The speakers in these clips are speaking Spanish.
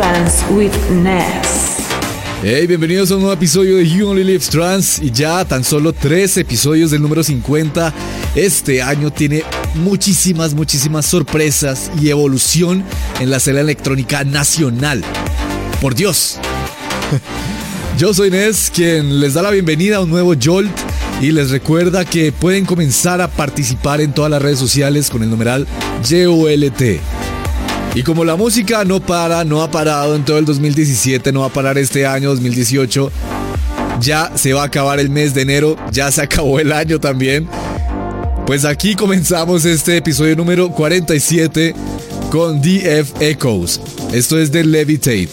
Trans with Ness. Hey, bienvenidos a un nuevo episodio de You Only Live Trans y ya tan solo tres episodios del número 50. Este año tiene muchísimas, muchísimas sorpresas y evolución en la escena electrónica nacional. Por Dios. Yo soy Ness, quien les da la bienvenida a un nuevo Jolt y les recuerda que pueden comenzar a participar en todas las redes sociales con el numeral JOLT. Y como la música no para, no ha parado en todo el 2017, no va a parar este año 2018, ya se va a acabar el mes de enero, ya se acabó el año también. Pues aquí comenzamos este episodio número 47 con DF Echoes. Esto es de Levitate.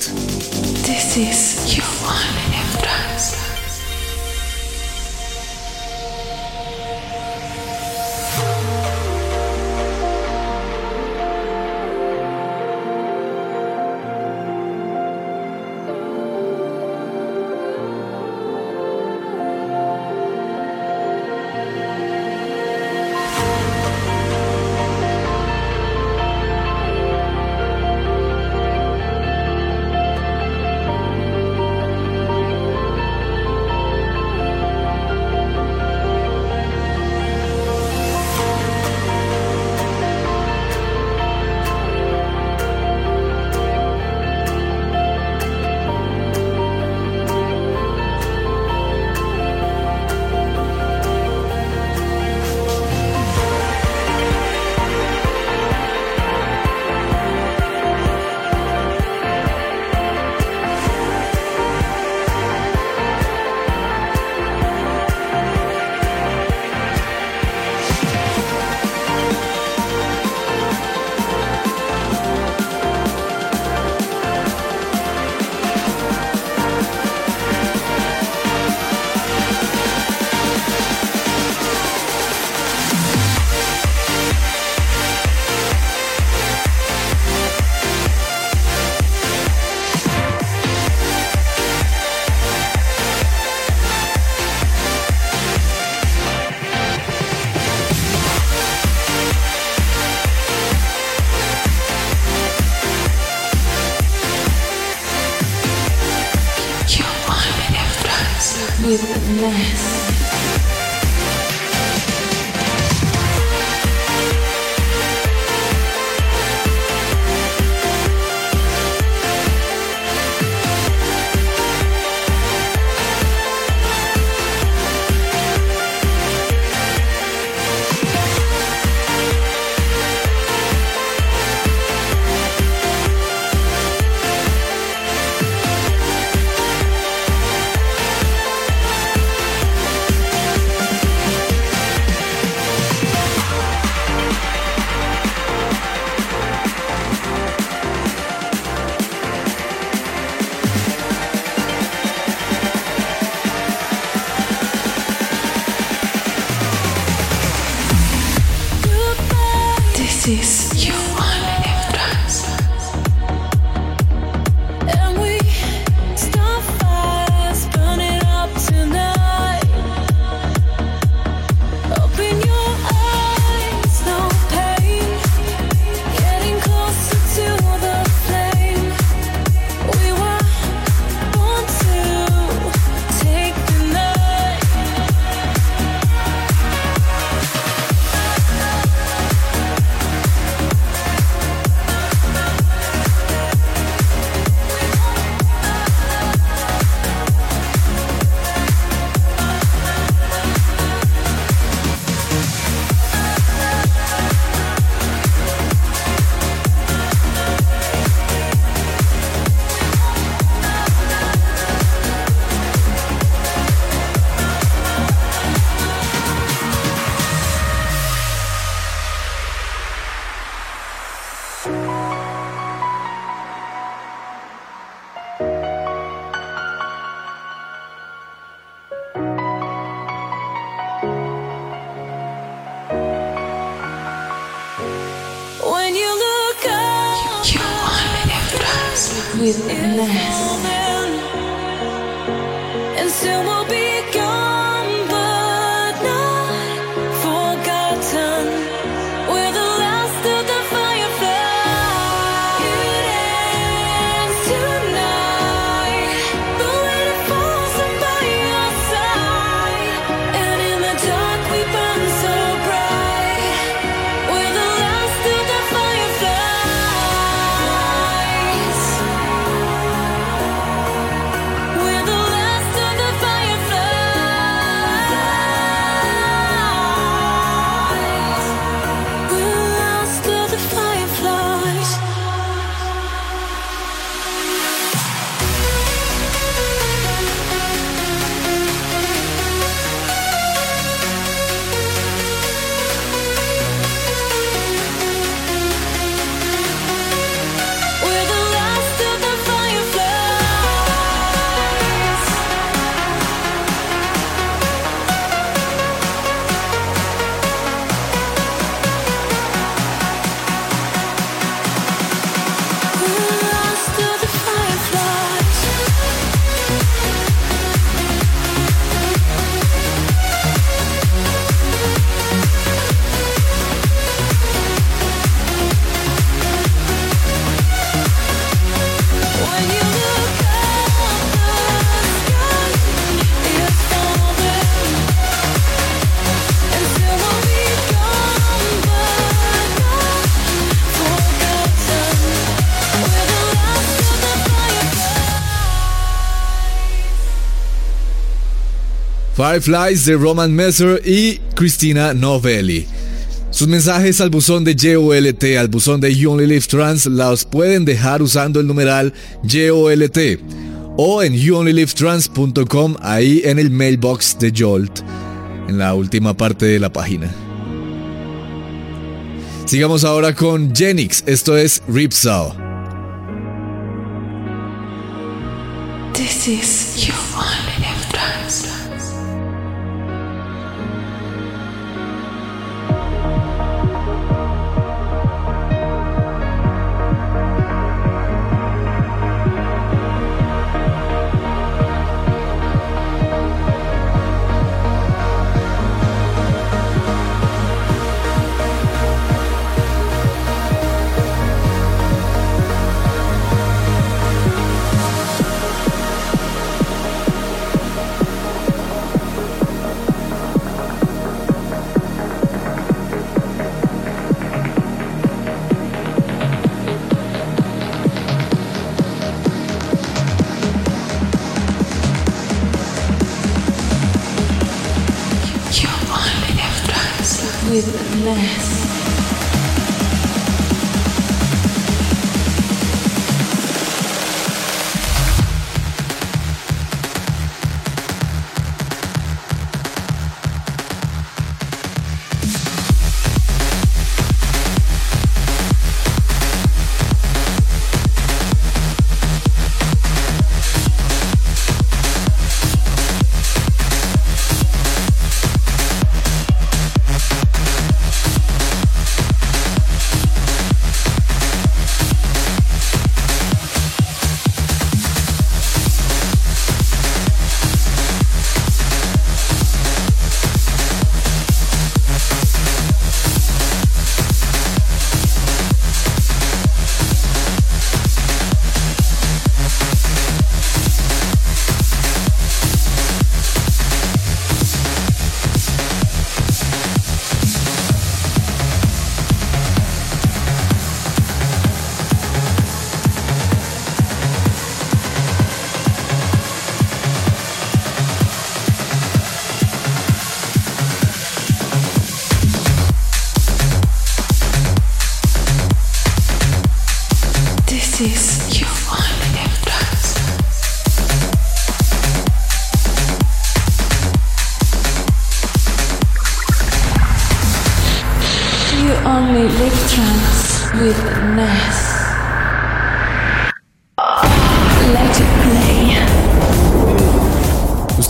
Is You Fireflies de Roman Messer y Christina Novelli. Sus mensajes al buzón de YOLT, al buzón de You Only Live Trans, los pueden dejar usando el numeral YOLT o en youonlylivetrans.com, ahí en el mailbox de Jolt, en la última parte de la página. Sigamos ahora con Genix, esto es Ripsaw. This is You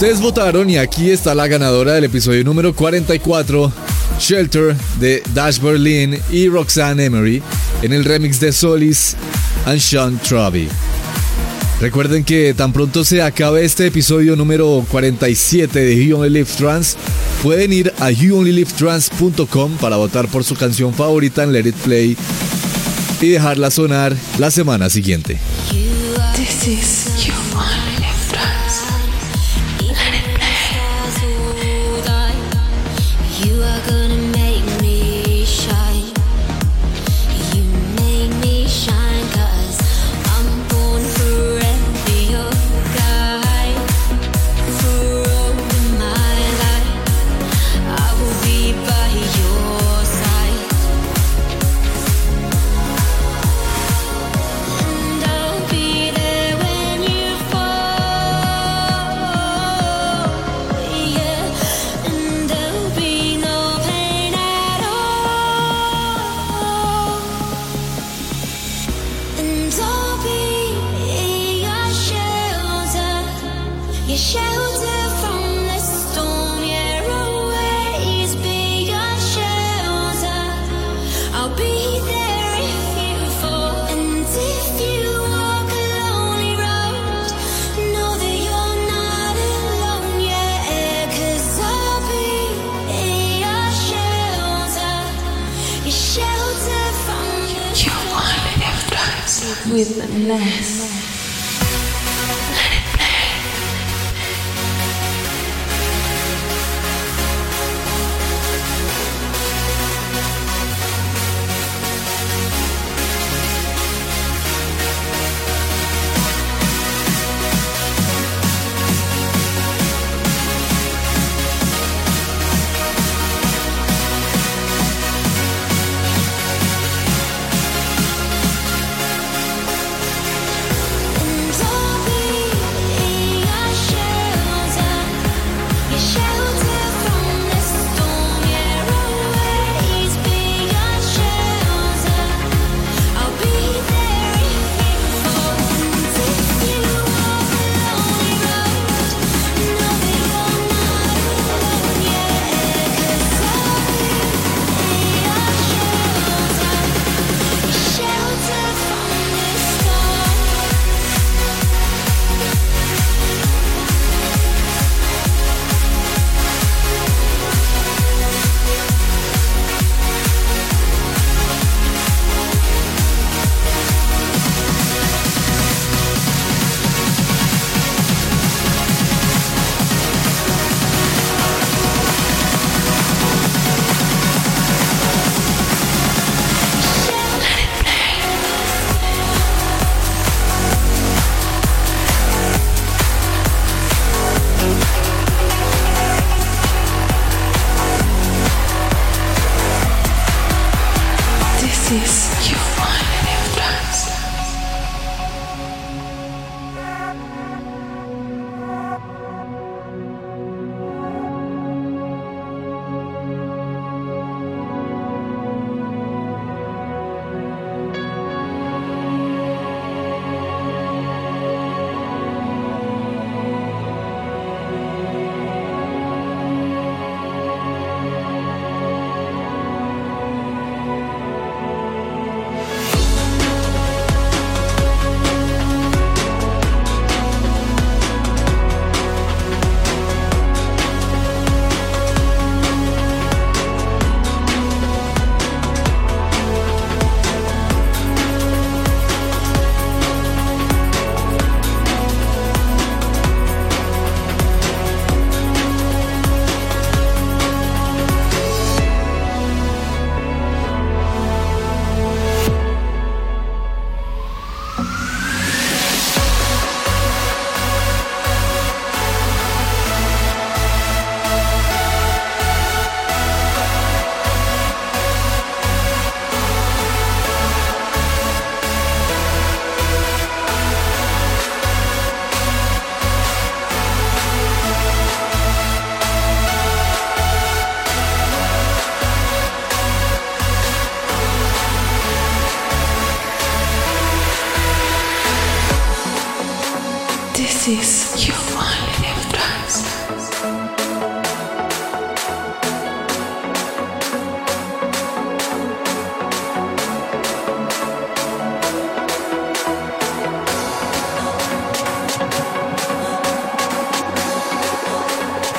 Ustedes votaron y aquí está la ganadora del episodio número 44, Shelter de Dash Berlin y Roxanne Emery en el remix de Solis and Sean Travi. Recuerden que tan pronto se acabe este episodio número 47 de You Only Live Trans, pueden ir a youonlylivetrans.com para votar por su canción favorita en Let It Play y dejarla sonar la semana siguiente.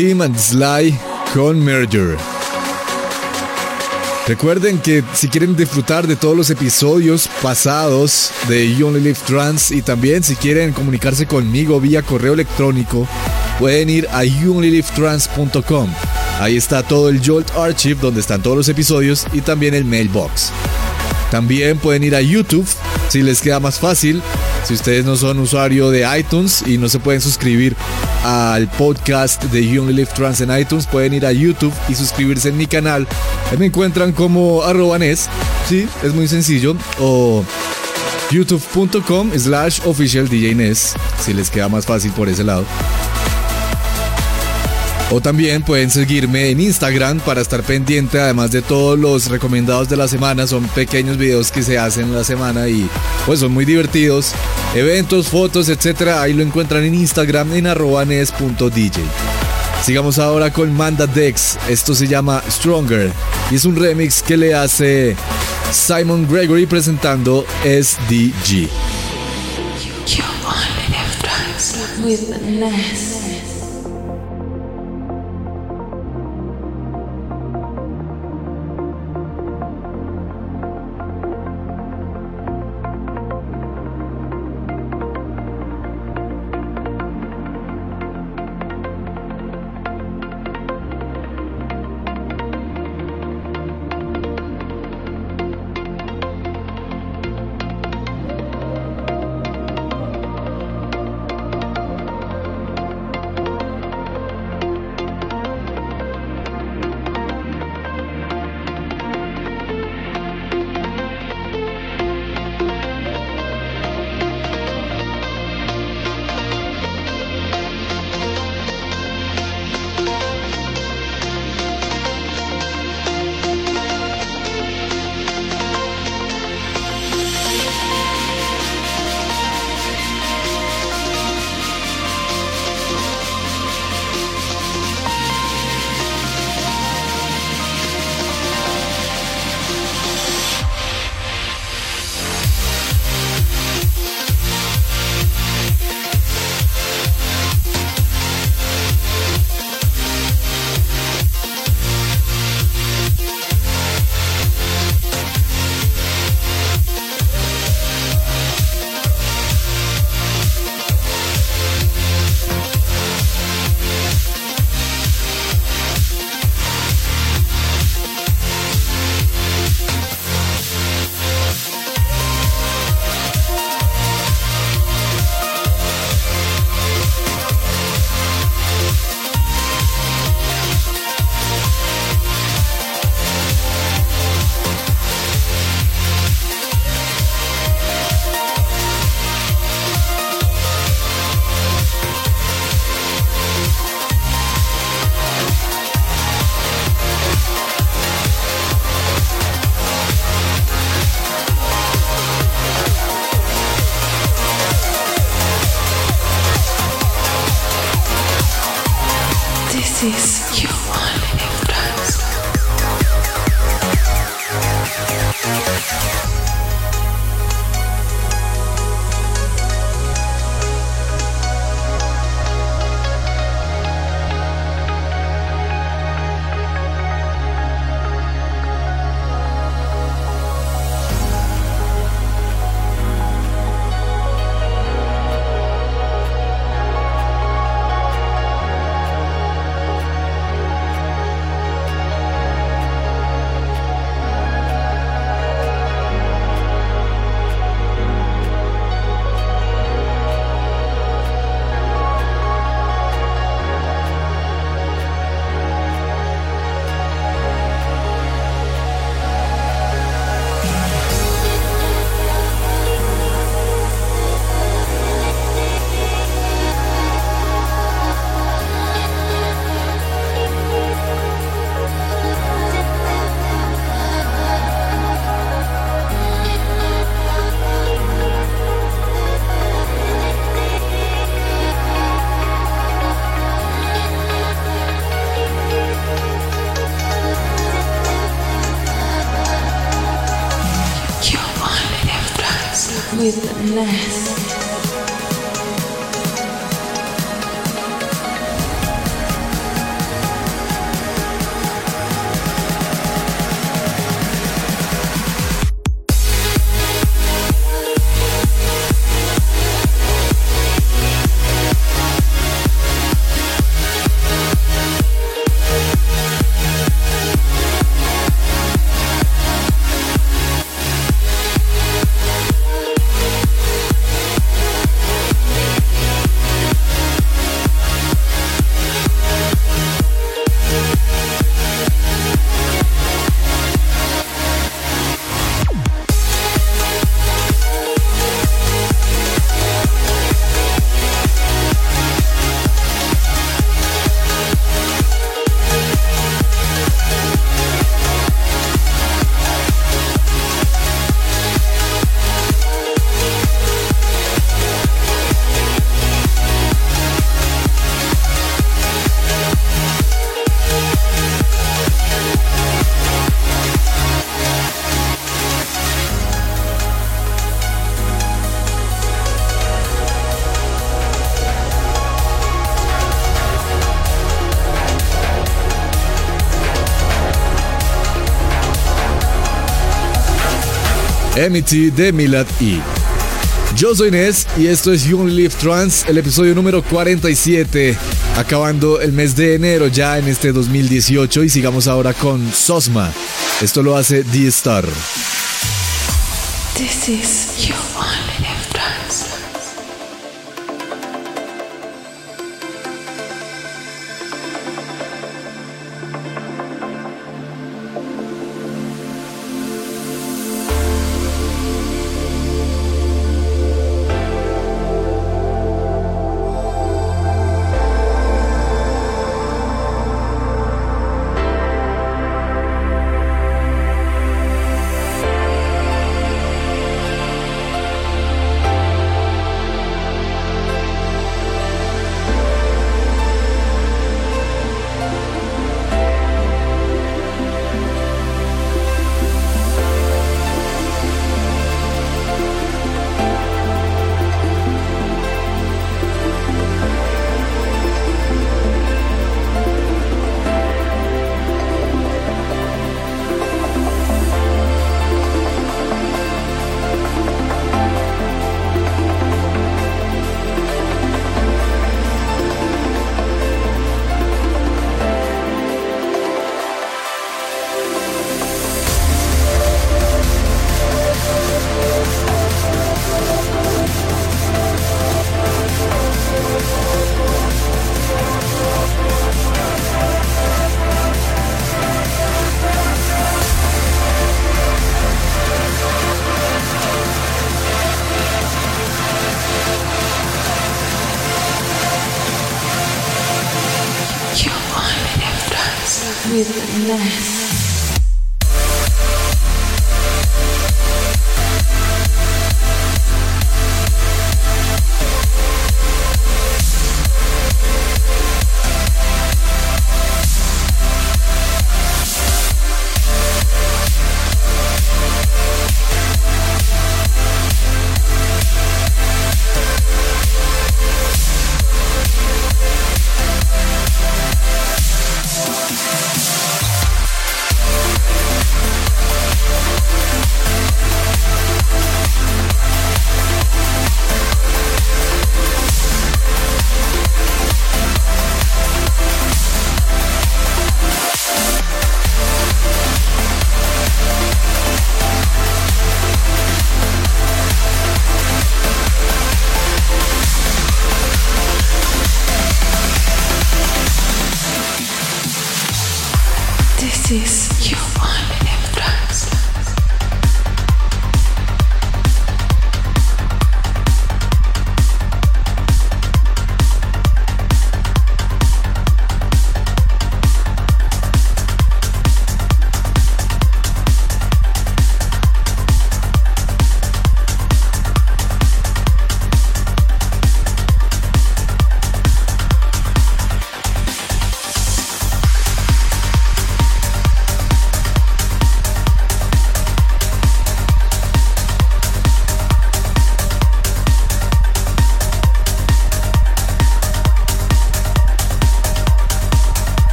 Team and Sly con Merger. Recuerden que si quieren disfrutar de todos los episodios pasados de You Only Live Trans y también si quieren comunicarse conmigo vía correo electrónico, pueden ir a youonlylivetrans.com. Ahí está todo el Jolt Archive donde están todos los episodios y también el mailbox. También pueden ir a YouTube si les queda más fácil. Si ustedes no son usuario de iTunes y no se pueden suscribir al podcast de You Only Live Trans en iTunes, pueden ir a YouTube y suscribirse en mi canal. Me encuentran como arroba Nes. Sí, es muy sencillo. O youtube.com slash official si les queda más fácil por ese lado. O también pueden seguirme en Instagram para estar pendiente, además de todos los recomendados de la semana. Son pequeños videos que se hacen en la semana y pues son muy divertidos. Eventos, fotos, etcétera. Ahí lo encuentran en Instagram en arroba nes.dj. Sigamos ahora con Manda Dex. Esto se llama Stronger y es un remix que le hace Simon Gregory presentando SDG. Emity de Milad E. Yo soy Nes y esto es You Only Live Trans, el episodio número 47, acabando el mes de enero ya en este 2018 y sigamos ahora con Sosma. Esto lo hace D-Star. This is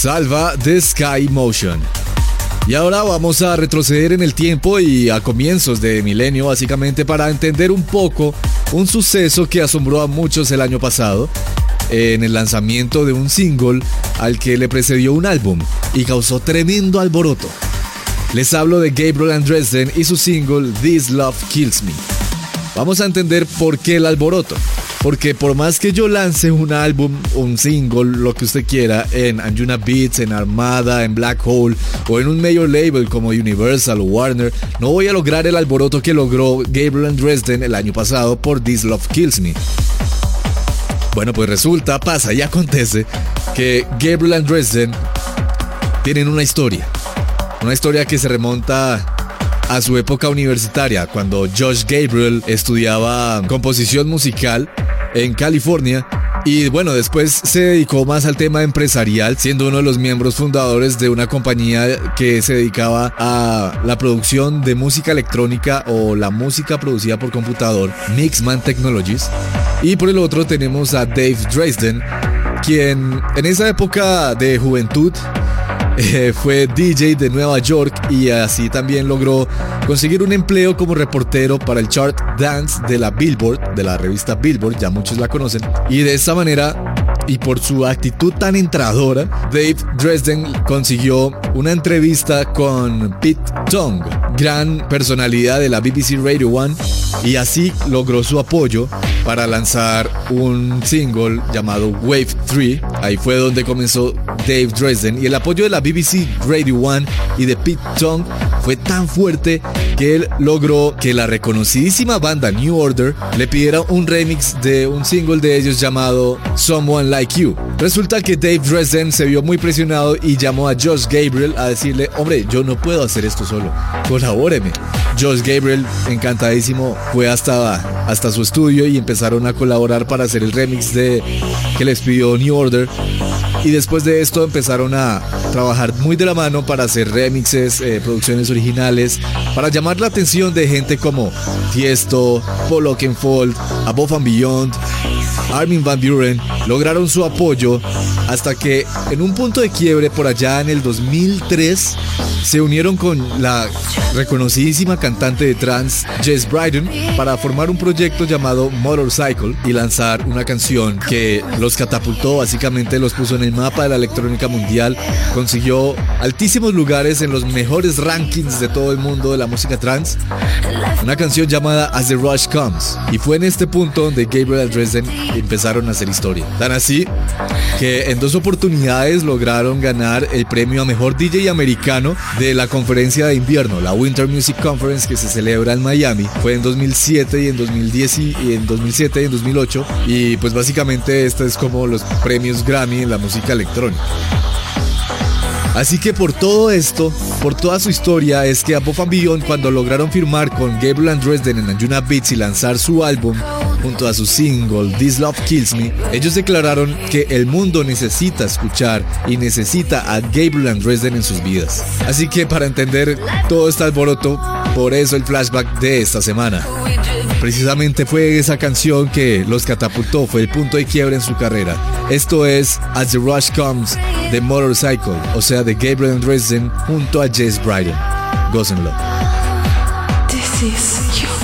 Salva The Sky Motion. Y ahora vamos a retroceder en el tiempo y a comienzos de milenio básicamente para entender un poco un suceso que asombró a muchos el año pasado en el lanzamiento de un single al que le precedió un álbum y causó tremendo alboroto. Les hablo de Gabriel Andresden y su single This Love Kills Me. Vamos a entender por qué el alboroto. Porque por más que yo lance un álbum, un single, lo que usted quiera, en Anjuna Beats, en Armada, en Black Hole o en un major label como Universal o Warner, no voy a lograr el alboroto que logró Gabriel Andresden el año pasado por This Love Kills Me. Bueno, pues resulta, pasa y acontece que Gabriel Andresden tienen una historia. Una historia que se remonta a su época universitaria, cuando Josh Gabriel estudiaba composición musical en California. Y bueno, después se dedicó más al tema empresarial, siendo uno de los miembros fundadores de una compañía que se dedicaba a la producción de música electrónica o la música producida por computador, Mixman Technologies. Y por el otro tenemos a Dave Dresden, quien en esa época de juventud eh, fue DJ de Nueva York y así también logró conseguir un empleo como reportero para el chart Dance de la Billboard, de la revista Billboard, ya muchos la conocen, y de esta manera y por su actitud tan entradora, Dave Dresden consiguió una entrevista con Pete Tong, gran personalidad de la BBC Radio One, y así logró su apoyo para lanzar un single llamado Wave 3. Ahí fue donde comenzó Dave Dresden y el apoyo de la BBC Radio One y de Pete Tong tan fuerte que él logró que la reconocidísima banda New Order le pidiera un remix de un single de ellos llamado Someone Like You. Resulta que Dave Dresden se vio muy presionado y llamó a Josh Gabriel a decirle, hombre, yo no puedo hacer esto solo, colabóreme. Josh Gabriel, encantadísimo, fue hasta, hasta su estudio y empezaron a colaborar para hacer el remix de que les pidió New Order. Y después de esto empezaron a trabajar muy de la mano para hacer remixes, eh, producciones originales, para llamar la atención de gente como Tiesto, Paul Oakenfold, Above and Beyond, Armin Van Buren. Lograron su apoyo hasta que en un punto de quiebre por allá en el 2003 se unieron con la reconocidísima cantante de trance Jess Bryden para formar un proyecto llamado Motorcycle y lanzar una canción que los catapultó, básicamente los puso en el mapa de la electrónica mundial, consiguió altísimos lugares en los mejores rankings de todo el mundo de la música trance. Una canción llamada As the Rush Comes. Y fue en este punto donde Gabriel Empezaron a hacer historia. Tan así que en dos oportunidades lograron ganar el premio a mejor DJ americano de la conferencia de invierno, la Winter Music Conference que se celebra en Miami. Fue en 2007 y en 2010 y en 2007 y en 2008. Y pues básicamente este es como los premios Grammy en la música electrónica. Así que por todo esto, por toda su historia, es que Above and Beyond cuando lograron firmar con Gabriel Andresden en Anjuna Beats y lanzar su álbum junto a su single This Love Kills Me, ellos declararon que el mundo necesita escuchar y necesita a Gabriel Andresden en sus vidas. Así que para entender todo este alboroto, por eso el flashback de esta semana. Precisamente fue esa canción que los catapultó, fue el punto de quiebre en su carrera. Esto es As the Rush Comes de Motorcycle, o sea, de Gabriel Andresden junto a Jess Bryden. Gócenlo. This is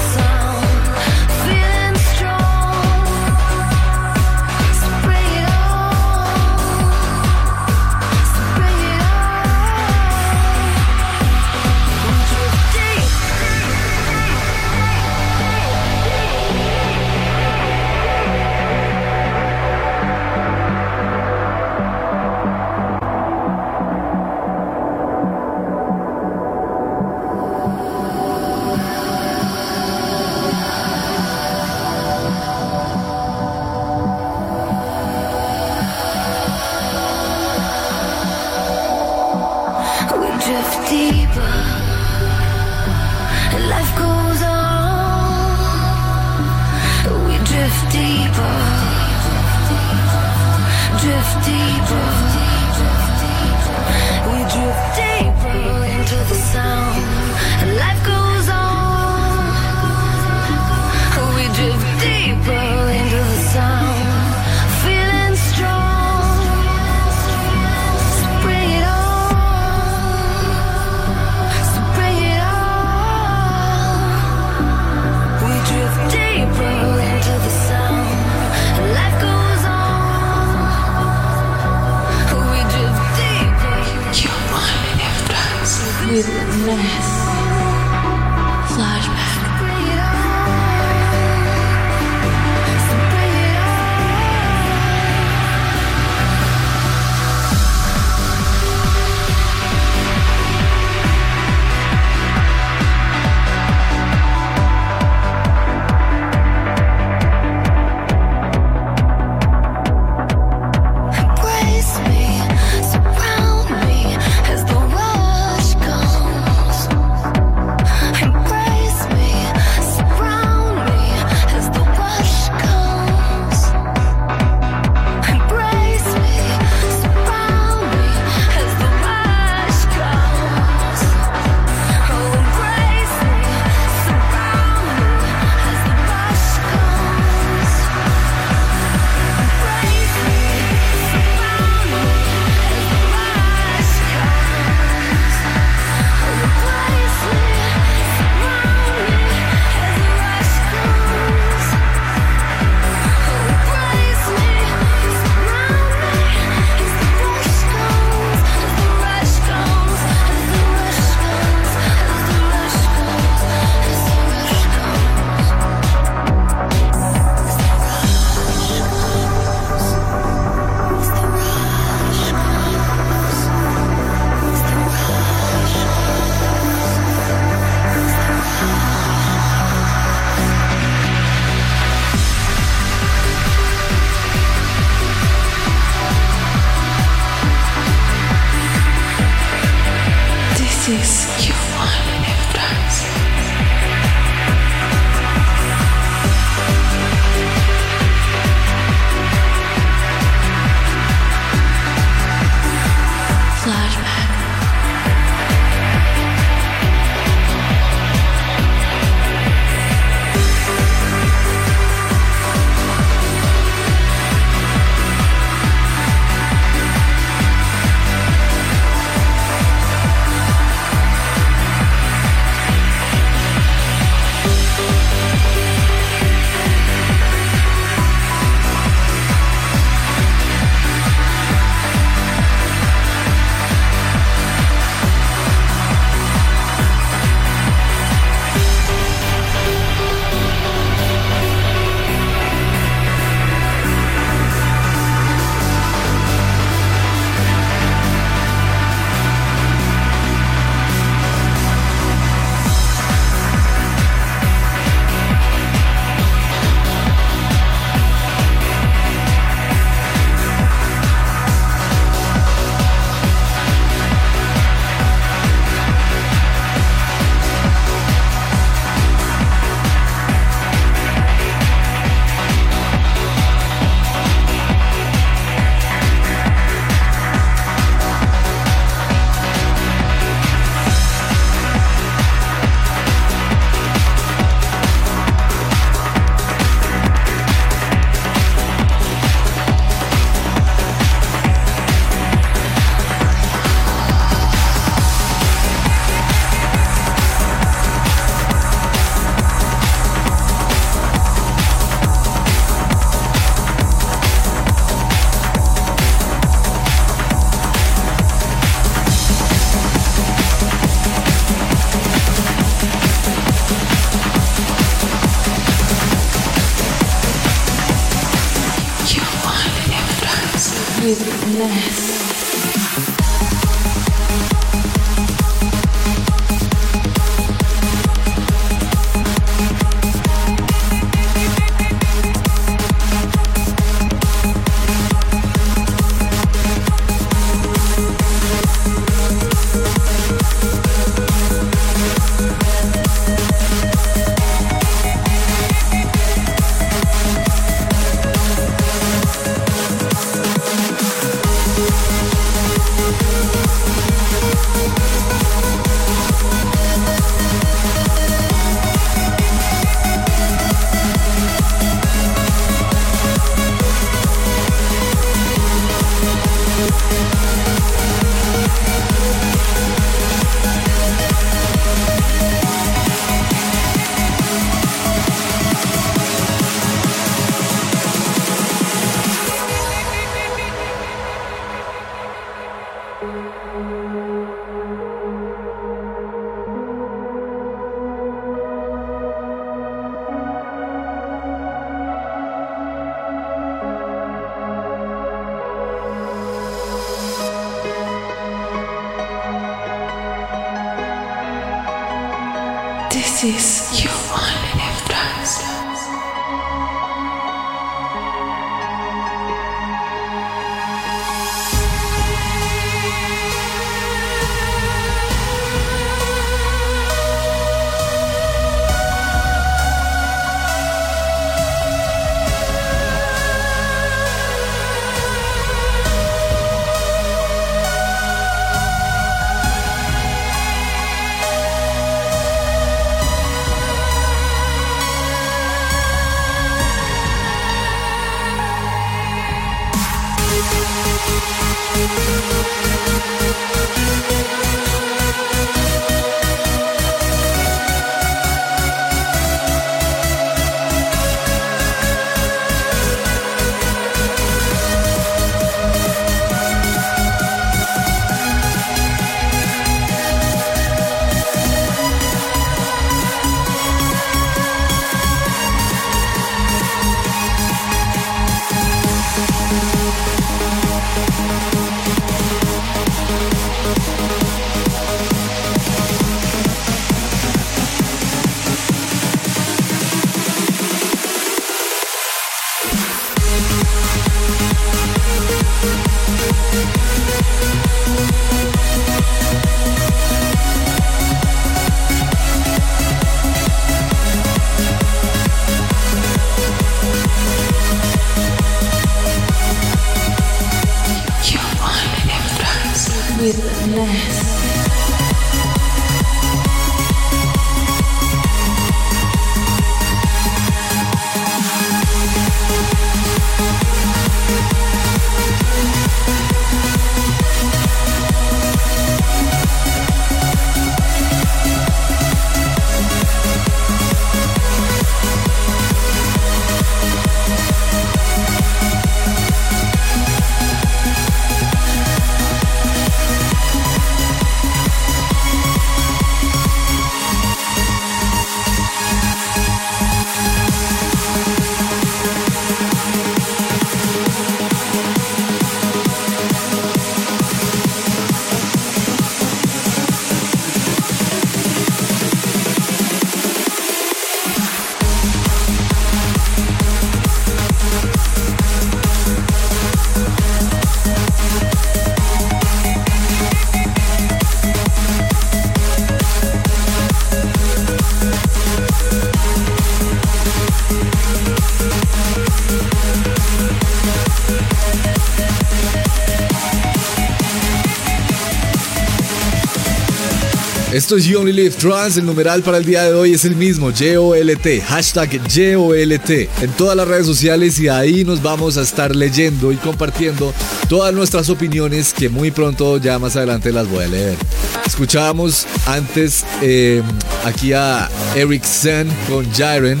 Esto es You Only Live Trans. El numeral para el día de hoy es el mismo, YOLT. Hashtag YOLT. En todas las redes sociales y ahí nos vamos a estar leyendo y compartiendo todas nuestras opiniones que muy pronto, ya más adelante, las voy a leer. Escuchábamos antes eh, aquí a Eric Sen con Jaren.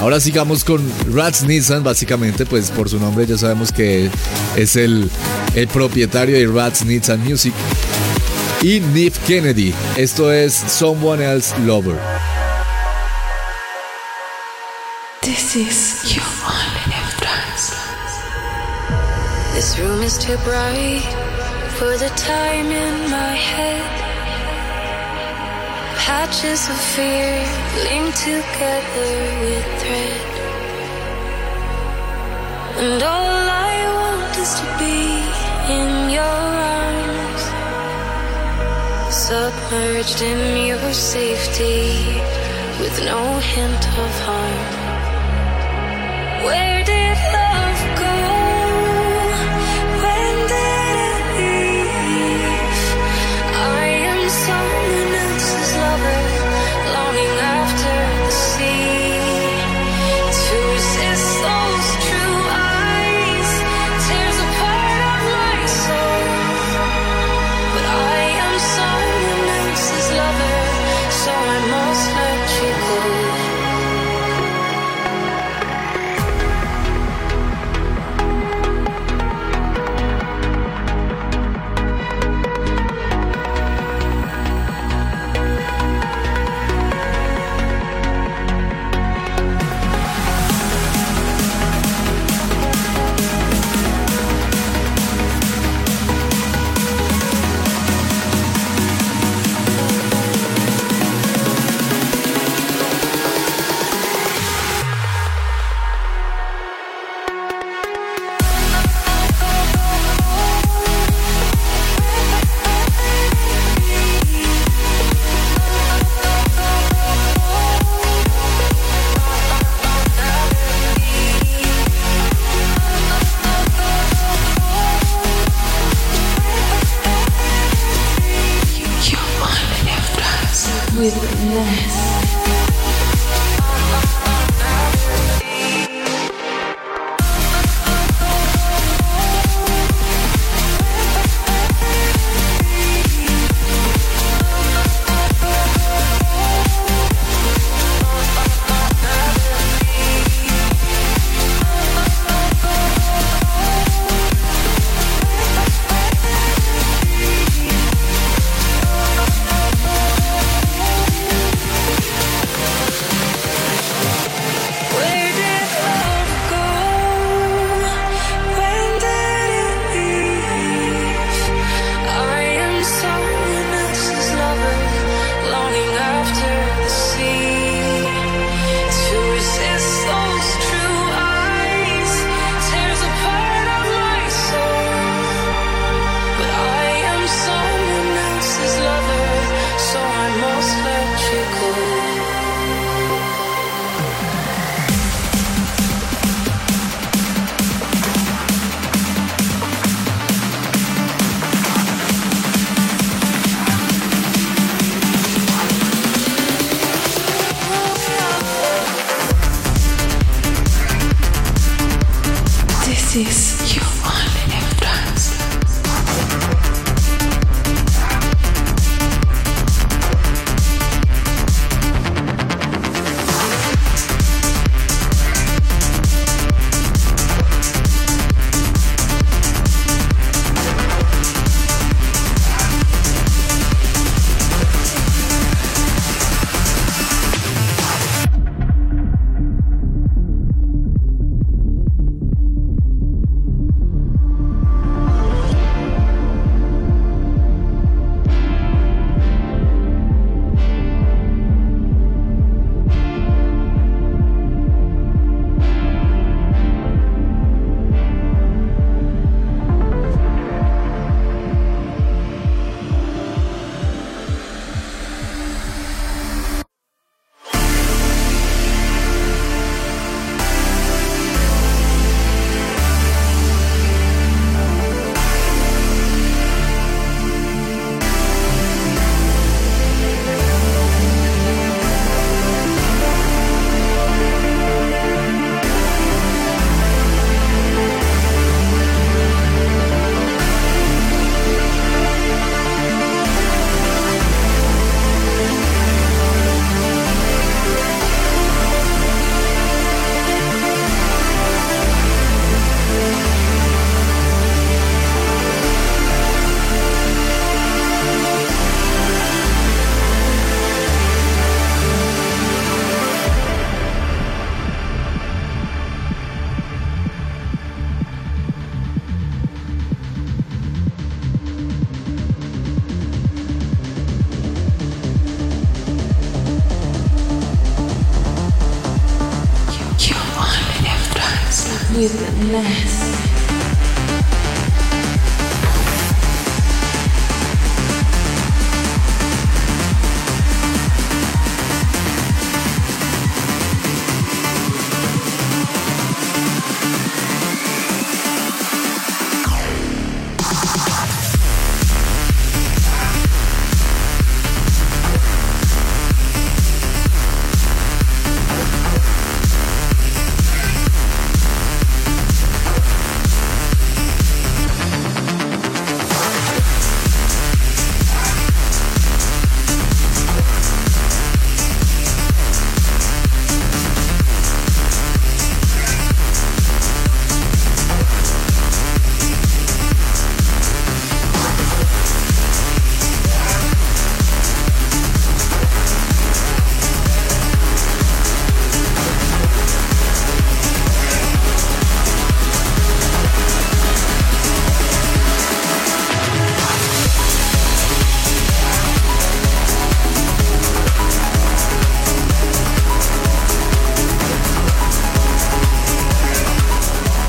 Ahora sigamos con Rats Nissan, básicamente, pues por su nombre ya sabemos que es el, el propietario de Rats Nissan Music y Nif Kennedy. Esto es Someone Else Lover. This is your only live twice. This room is too bright for the time in my head. Patches of fear linked together with thread. And all I want is to be in your arms, submerged in your safety with no hint of harm. Where did love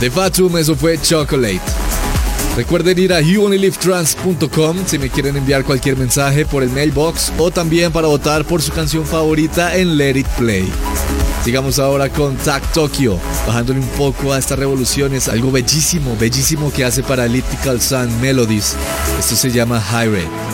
The Fatum, eso fue Chocolate. Recuerden ir a youonlylivetrans.com si me quieren enviar cualquier mensaje por el mailbox o también para votar por su canción favorita en Let It Play. Sigamos ahora con Tag Tokyo, bajándole un poco a estas revoluciones, algo bellísimo, bellísimo que hace para Elliptical Sun Melodies. Esto se llama High Red.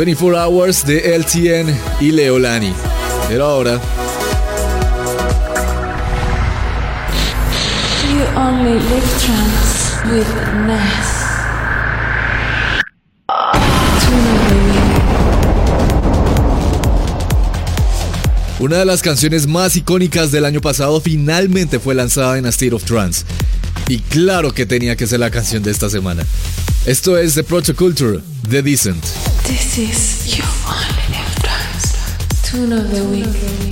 24 Hours de LTN y Leolani. Pero ahora, You only live with Ness. Una de las canciones más icónicas del año pasado finalmente fue lanzada en A State of Trance. Y claro que tenía que ser la canción de esta semana. Esto es The Protoculture, The Decent. This is your one F trance. Tune of the week.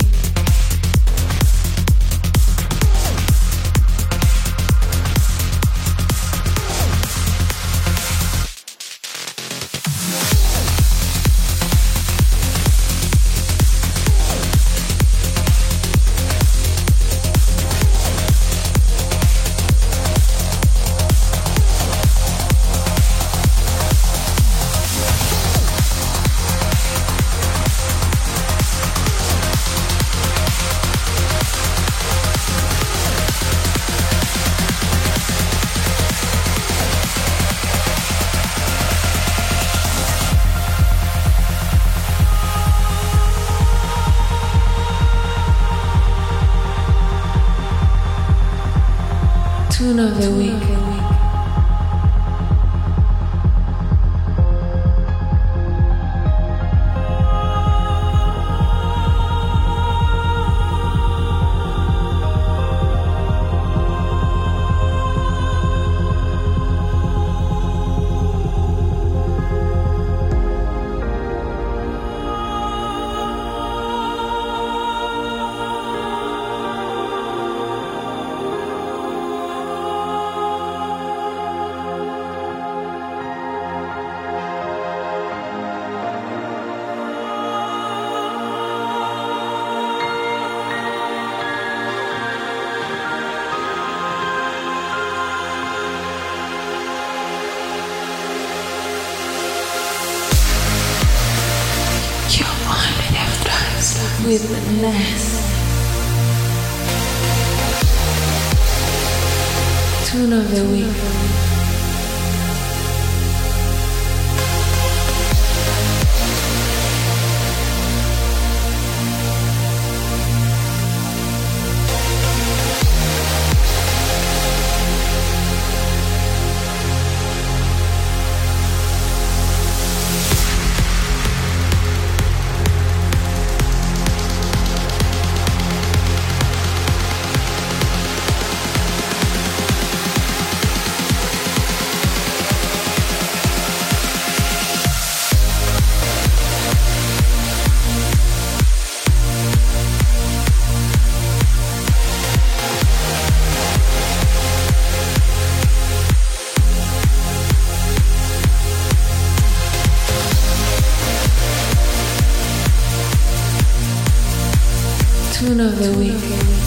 Tune of the week.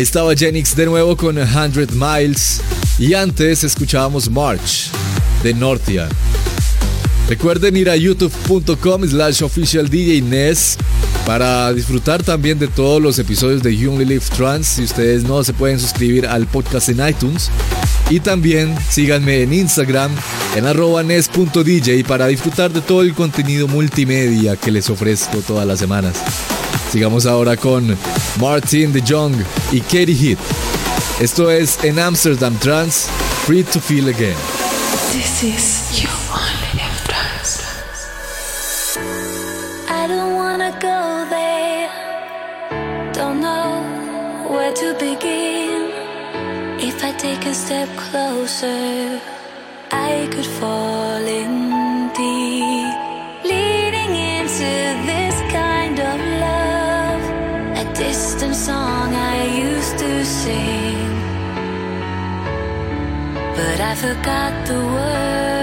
Ahí estaba Genix de nuevo con 100 Miles y antes escuchábamos March de Nortia. Recuerden ir a youtube.com slash official DJ Ness para disfrutar también de todos los episodios de Only Live Trans. Si ustedes no se pueden suscribir al podcast en iTunes. Y también síganme en Instagram en arroba nes.dj para disfrutar de todo el contenido multimedia que les ofrezco todas las semanas. Sigamos ahora con Martin de Jong y Katie Heath. Esto es en Amsterdam Trans, Free to Feel Again. This is you to begin. If I take a step closer, I could fall. sing, but I forgot the words.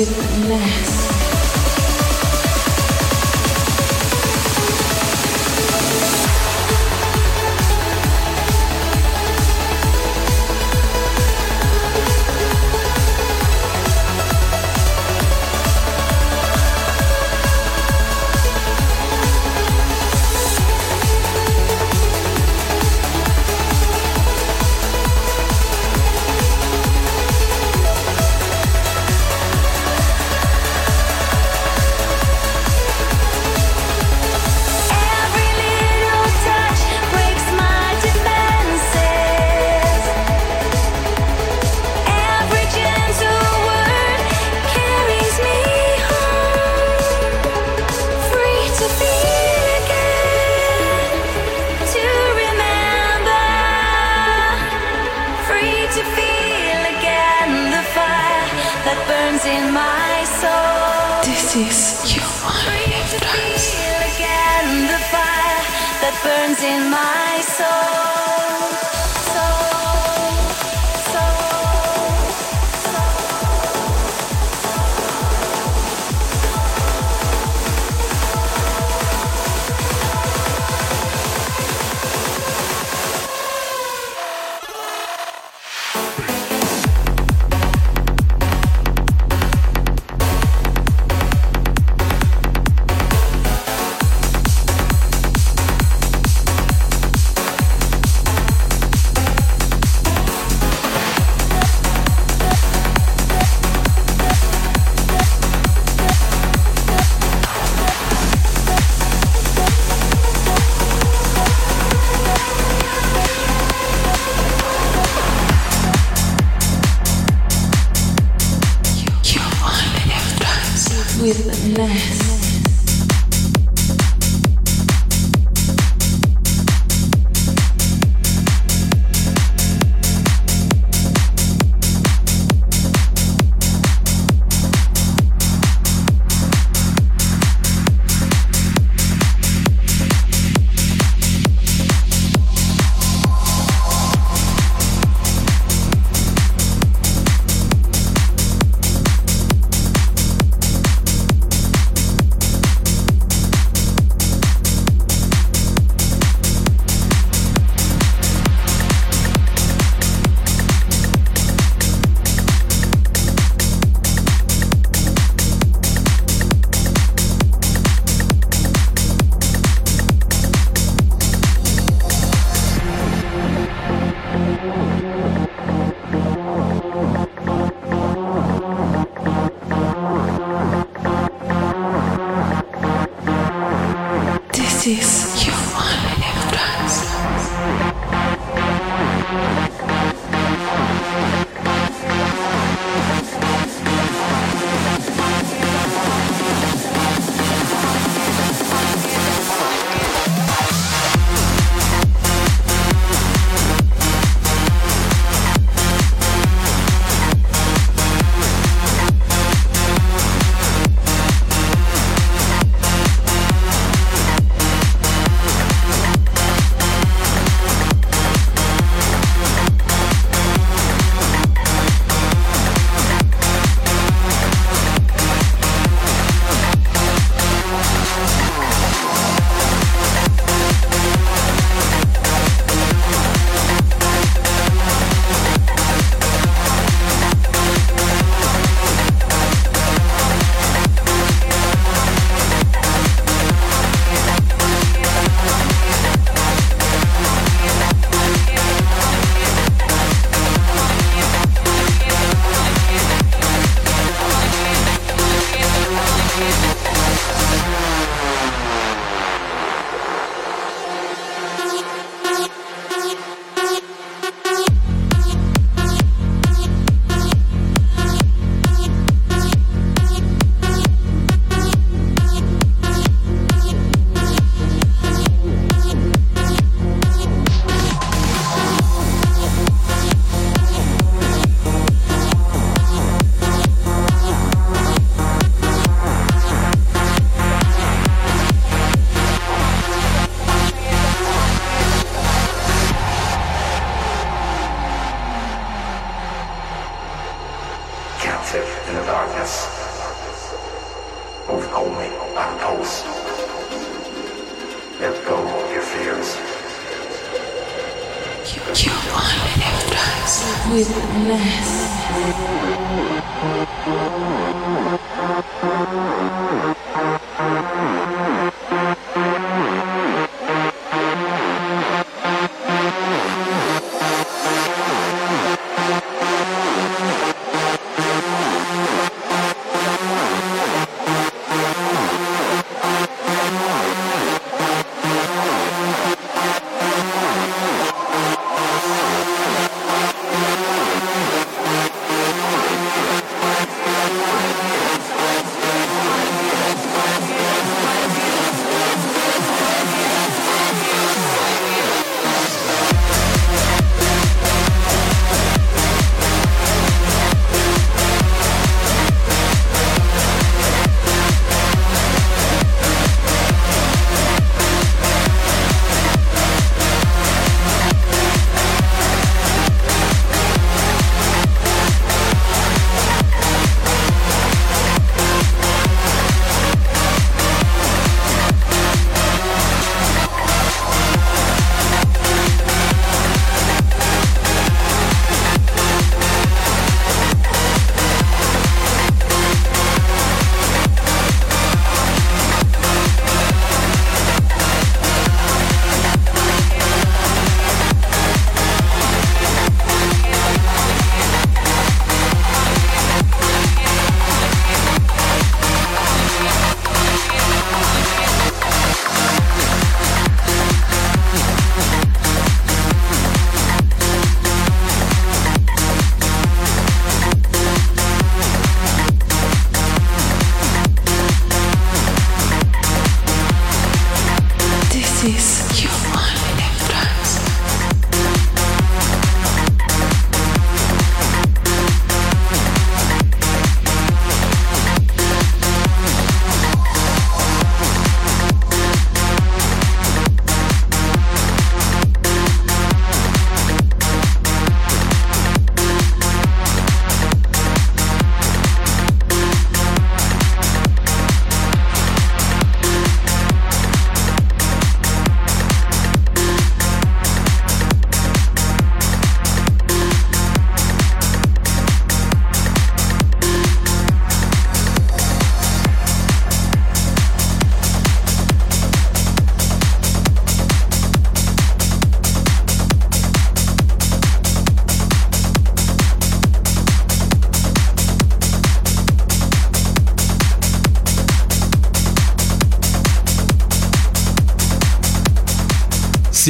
with mess. in my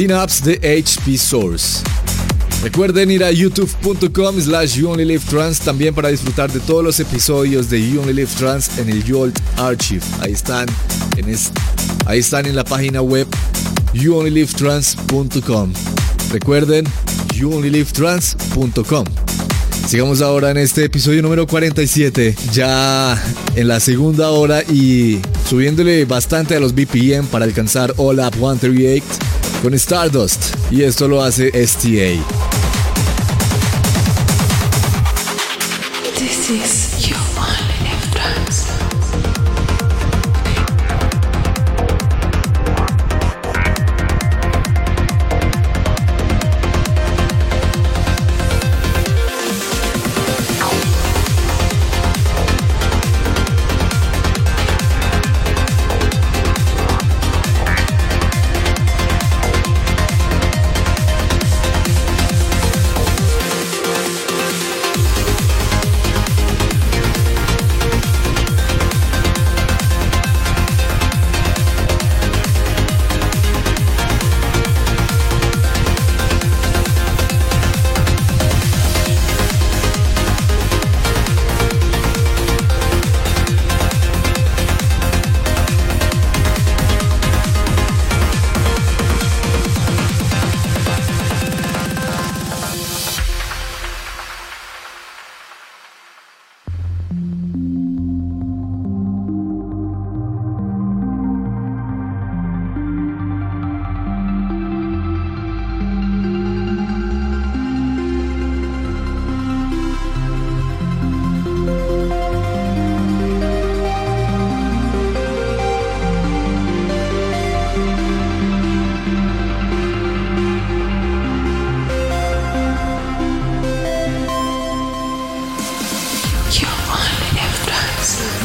Synapse de HP Source. Recuerden ir a youtube.com slash You Only Live Trans también para disfrutar de todos los episodios de You Only Live Trans en el YOLT Archive. Ahí están en, es- ahí están en la página web youonlylivetrans.com. Recuerden youonlylivetrans.com. Sigamos ahora en este episodio número 47, ya en la segunda hora y subiéndole bastante a los BPM para alcanzar All Up 138 con Stardust. Y esto lo hace STA.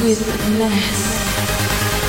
With finesse.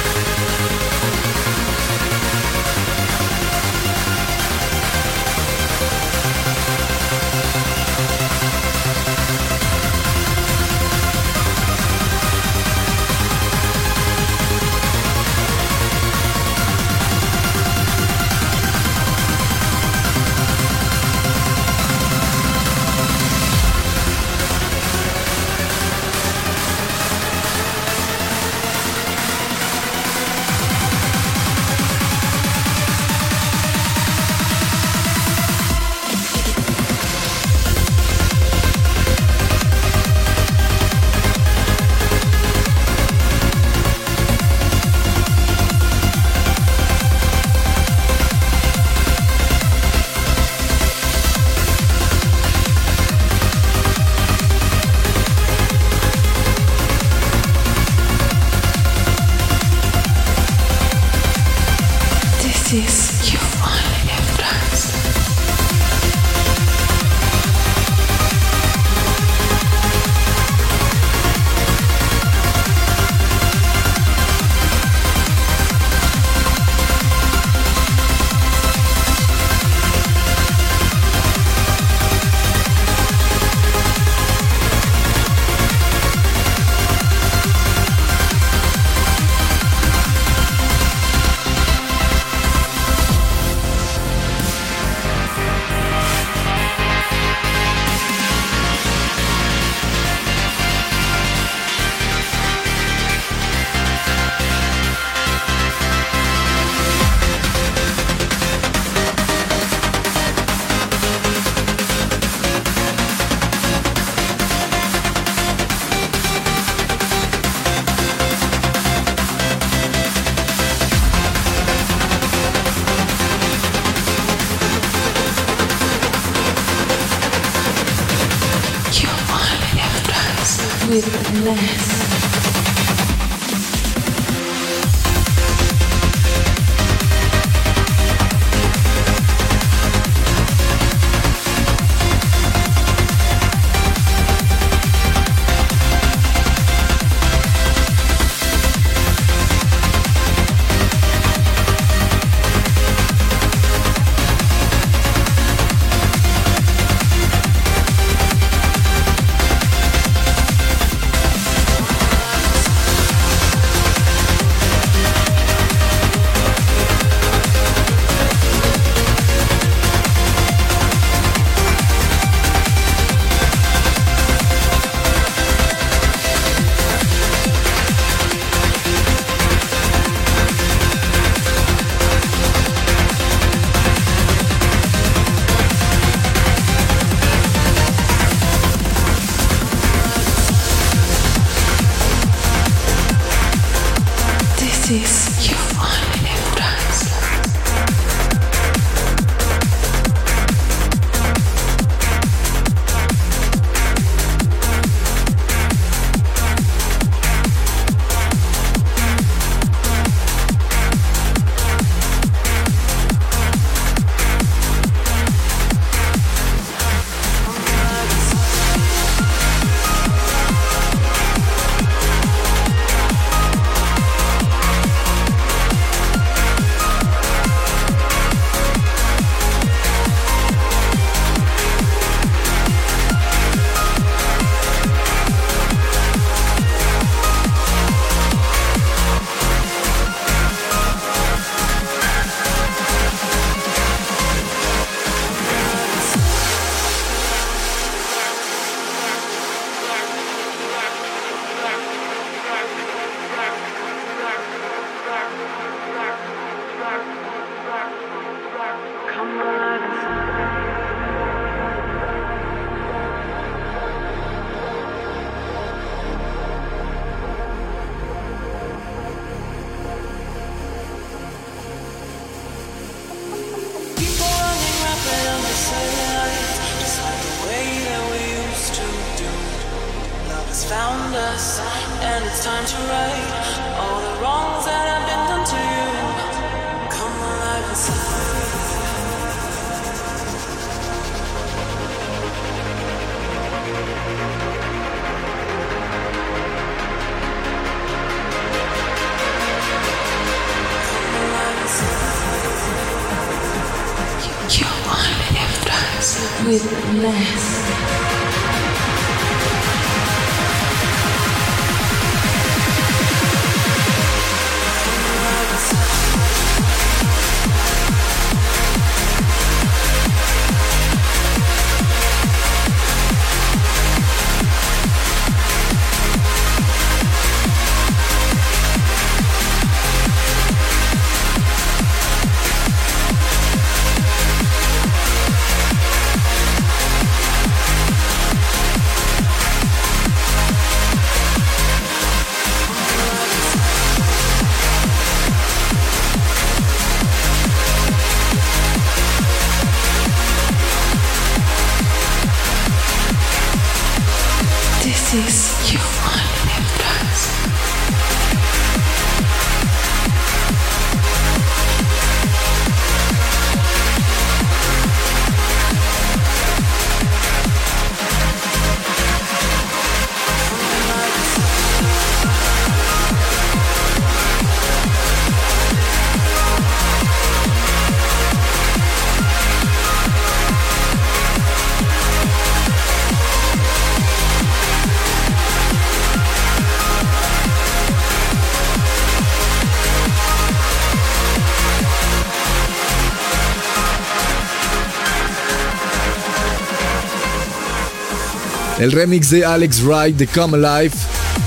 El remix de Alex Wright de Come Alive,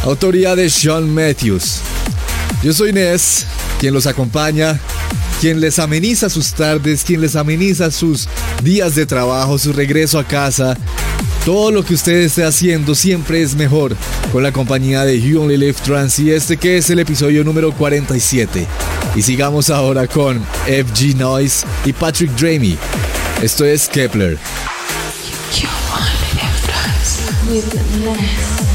autoría de Sean Matthews. Yo soy Ness, quien los acompaña, quien les ameniza sus tardes, quien les ameniza sus días de trabajo, su regreso a casa. Todo lo que usted esté haciendo siempre es mejor con la compañía de You Only Live Trans y este que es el episodio número 47. Y sigamos ahora con FG Noise y Patrick Dramey. Esto es Kepler. With less.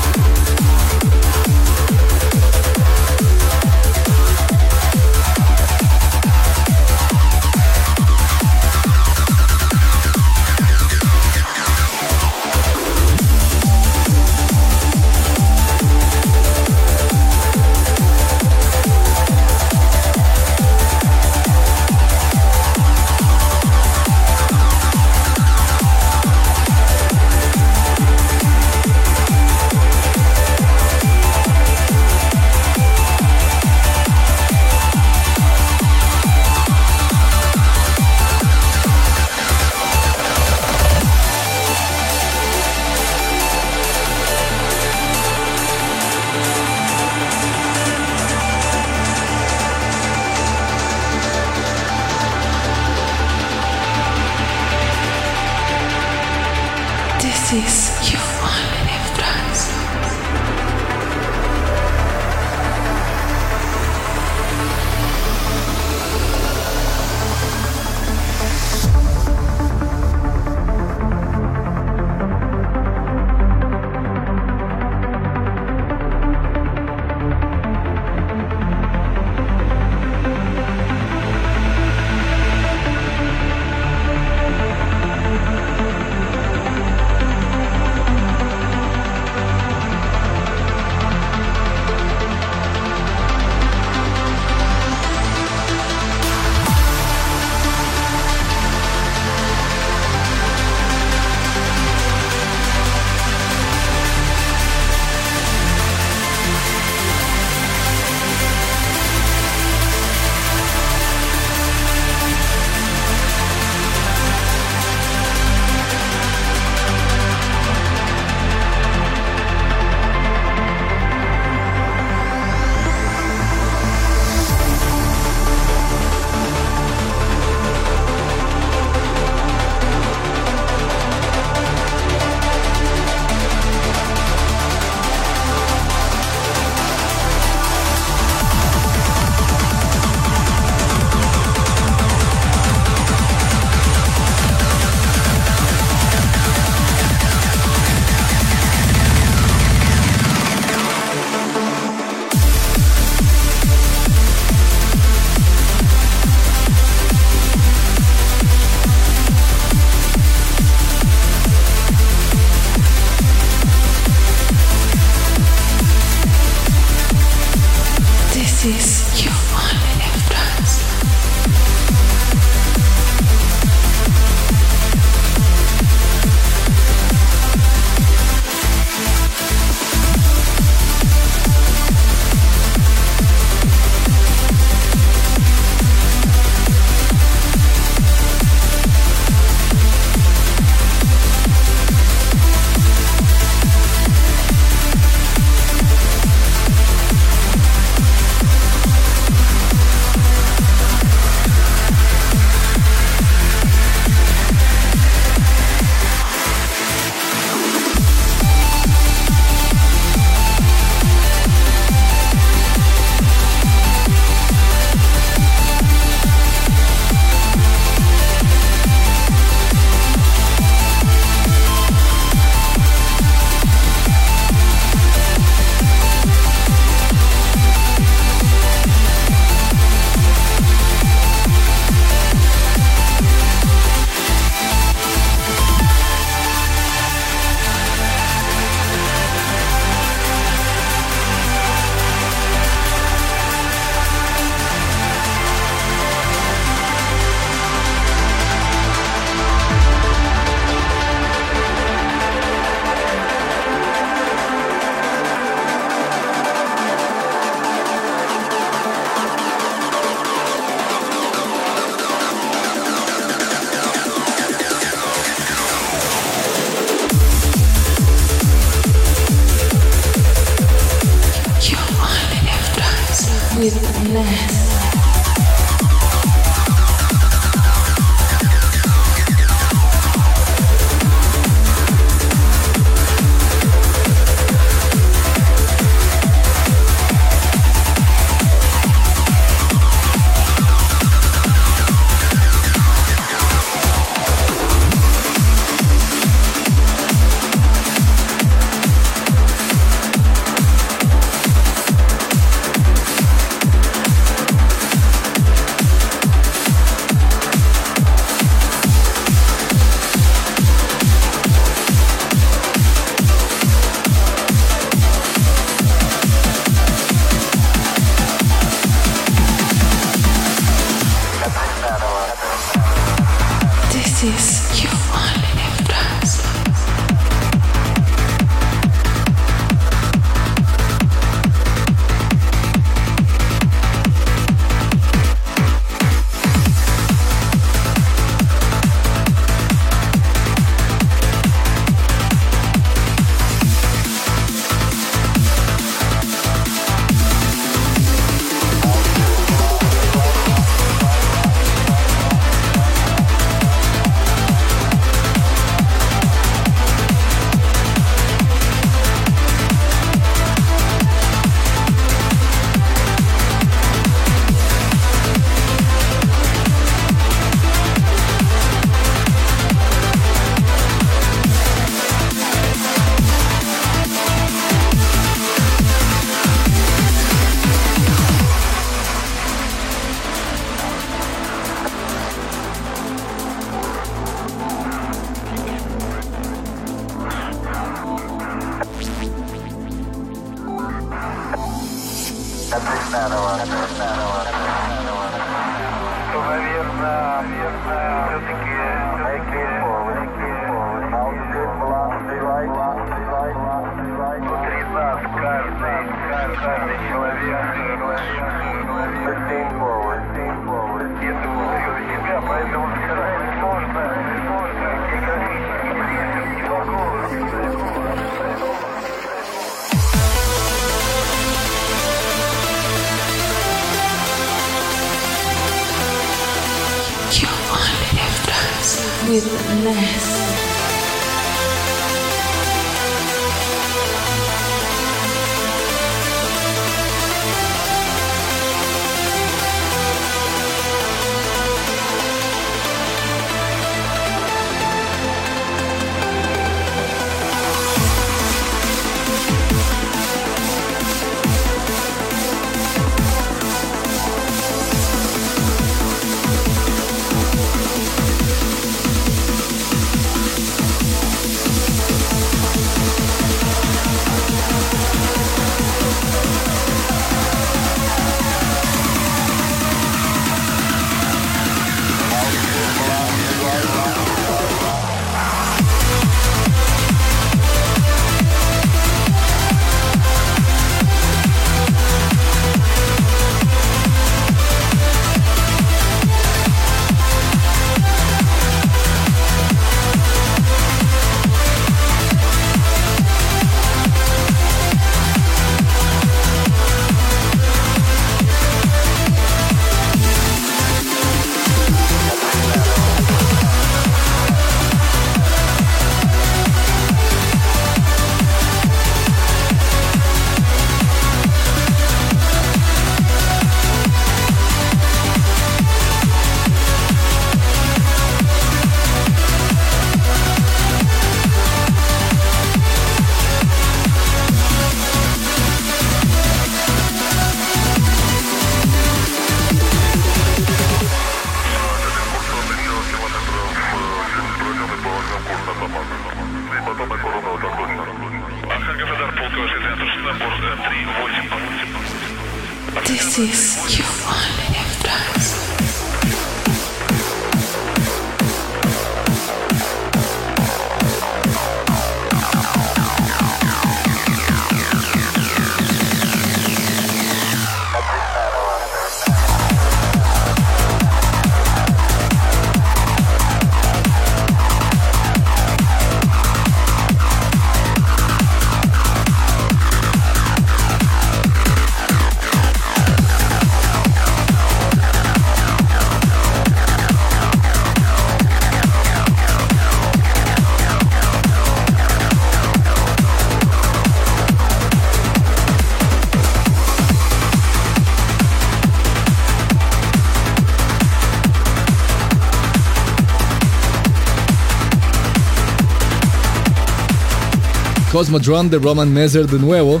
Cosmodrome de Roman Messer de nuevo.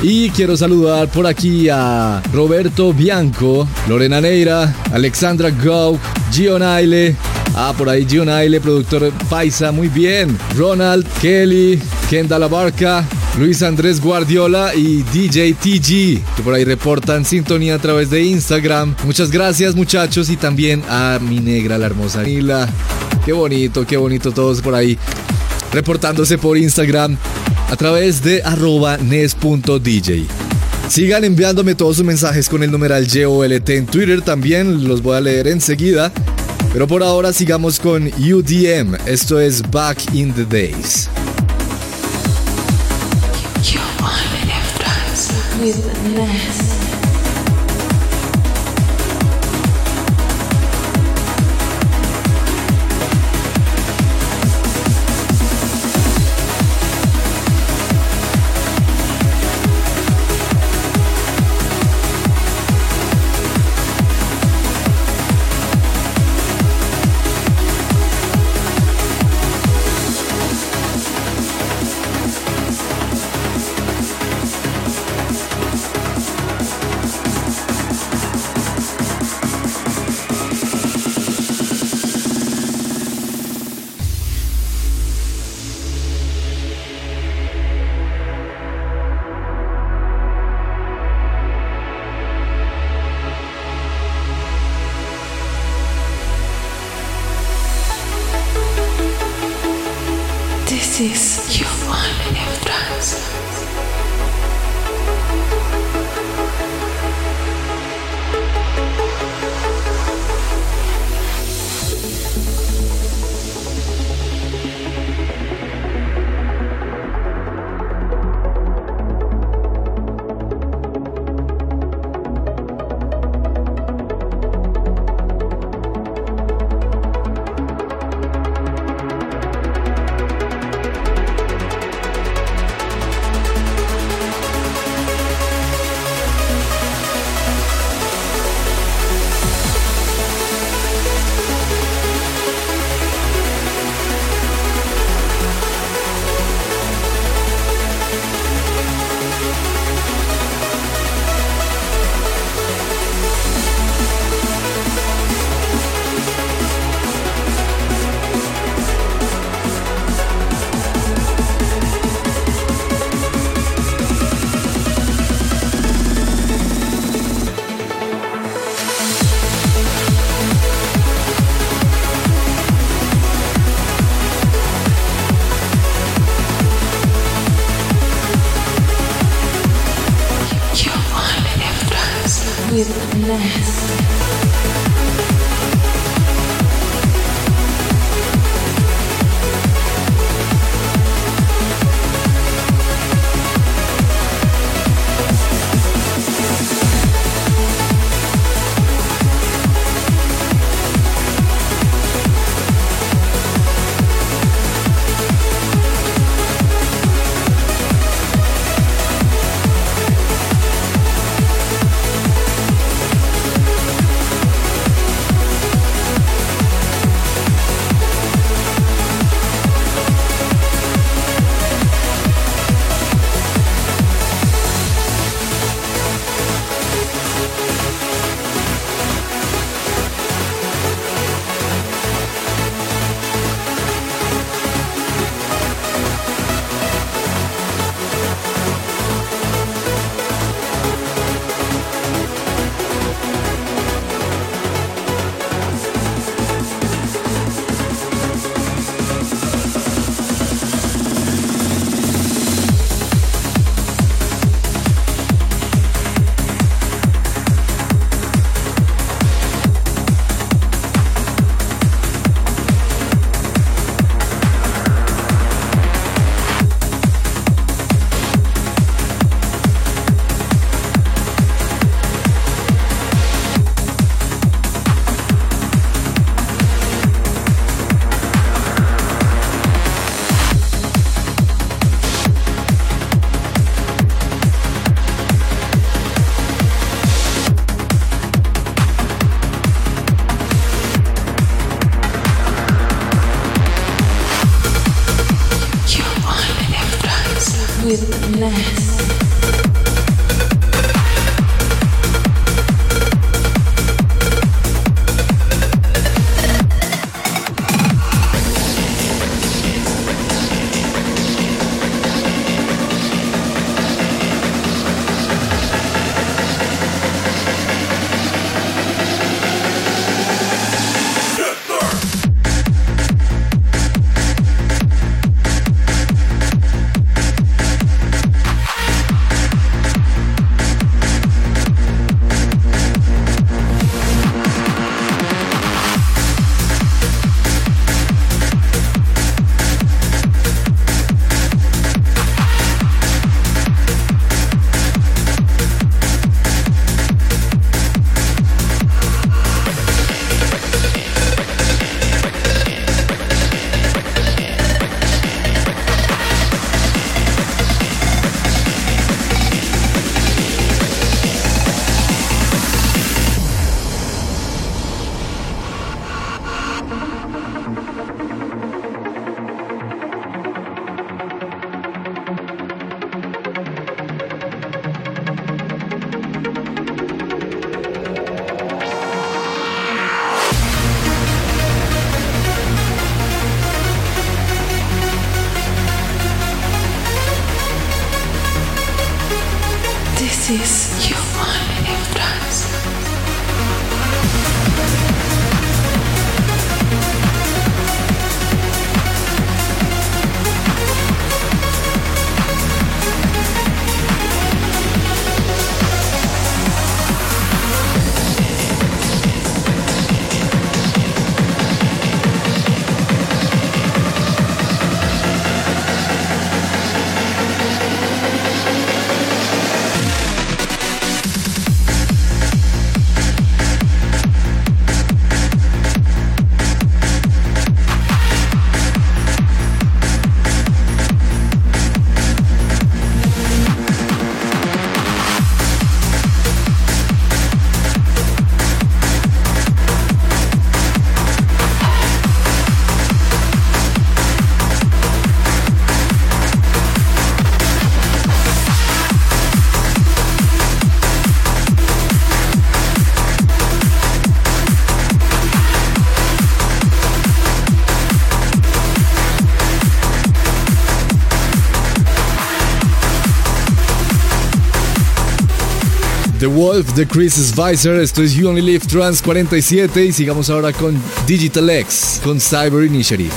Y quiero saludar por aquí a Roberto Bianco, Lorena Neira, Alexandra Gau, Gio Naile. Ah, por ahí Gio Naile, productor paisa, muy bien. Ronald, Kelly, Kendall Abarca, Luis Andrés Guardiola y DJ TG, que por ahí reportan sintonía a través de Instagram. Muchas gracias muchachos y también a mi negra, la hermosa Nila. Qué bonito, qué bonito todos por ahí reportándose por Instagram a través de arroba nes.dj. Sigan enviándome todos sus mensajes con el numeral YOLT en Twitter también, los voy a leer enseguida. Pero por ahora sigamos con UDM, esto es Back in the Days. The Wolf de Chris Spicer. Esto es You Only Live Trans 47 y sigamos ahora con Digital X, con Cyber Initiative.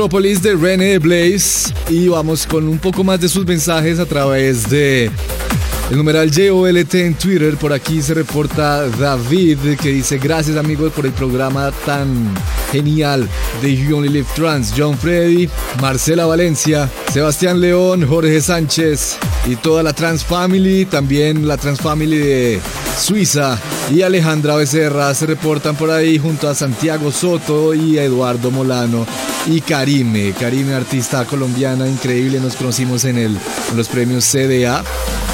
Metrópolis de René Blaze y vamos con un poco más de sus mensajes a través de el numeral JOLT en Twitter. Por aquí se reporta David que dice gracias amigos por el programa tan genial de You Only Live Trans. John Freddy, Marcela Valencia, Sebastián León, Jorge Sánchez y toda la Trans Family, también la Trans Family de Suiza y Alejandra Becerra se reportan por ahí junto a Santiago Soto y a Eduardo Molano y Karime, Karime artista colombiana increíble, nos conocimos en, el, los premios CDA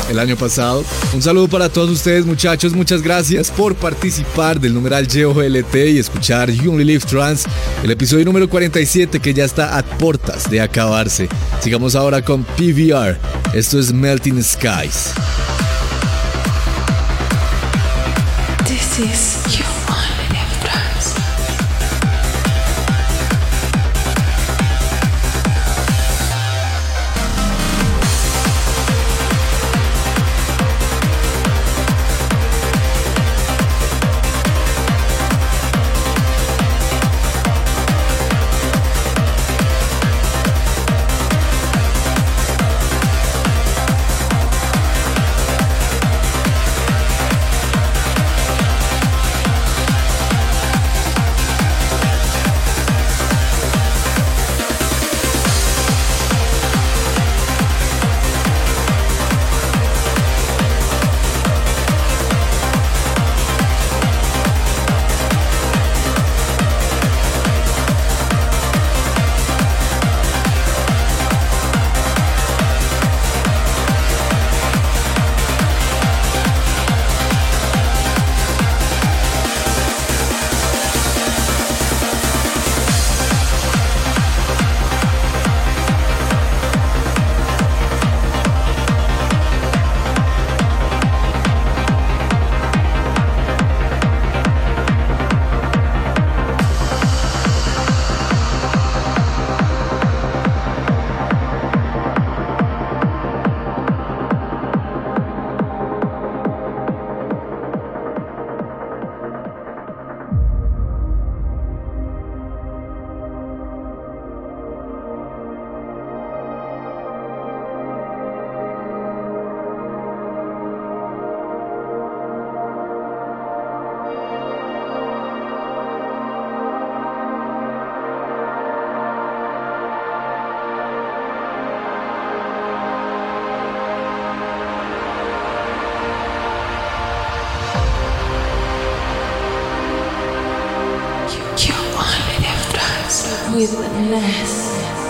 el año pasado. Un saludo para todos ustedes muchachos, muchas gracias por participar del numeral GOLT y escuchar You Only Trans, el episodio número 47 que ya está a portas de acabarse. Sigamos ahora con PVR, esto es Melting Skies. with the.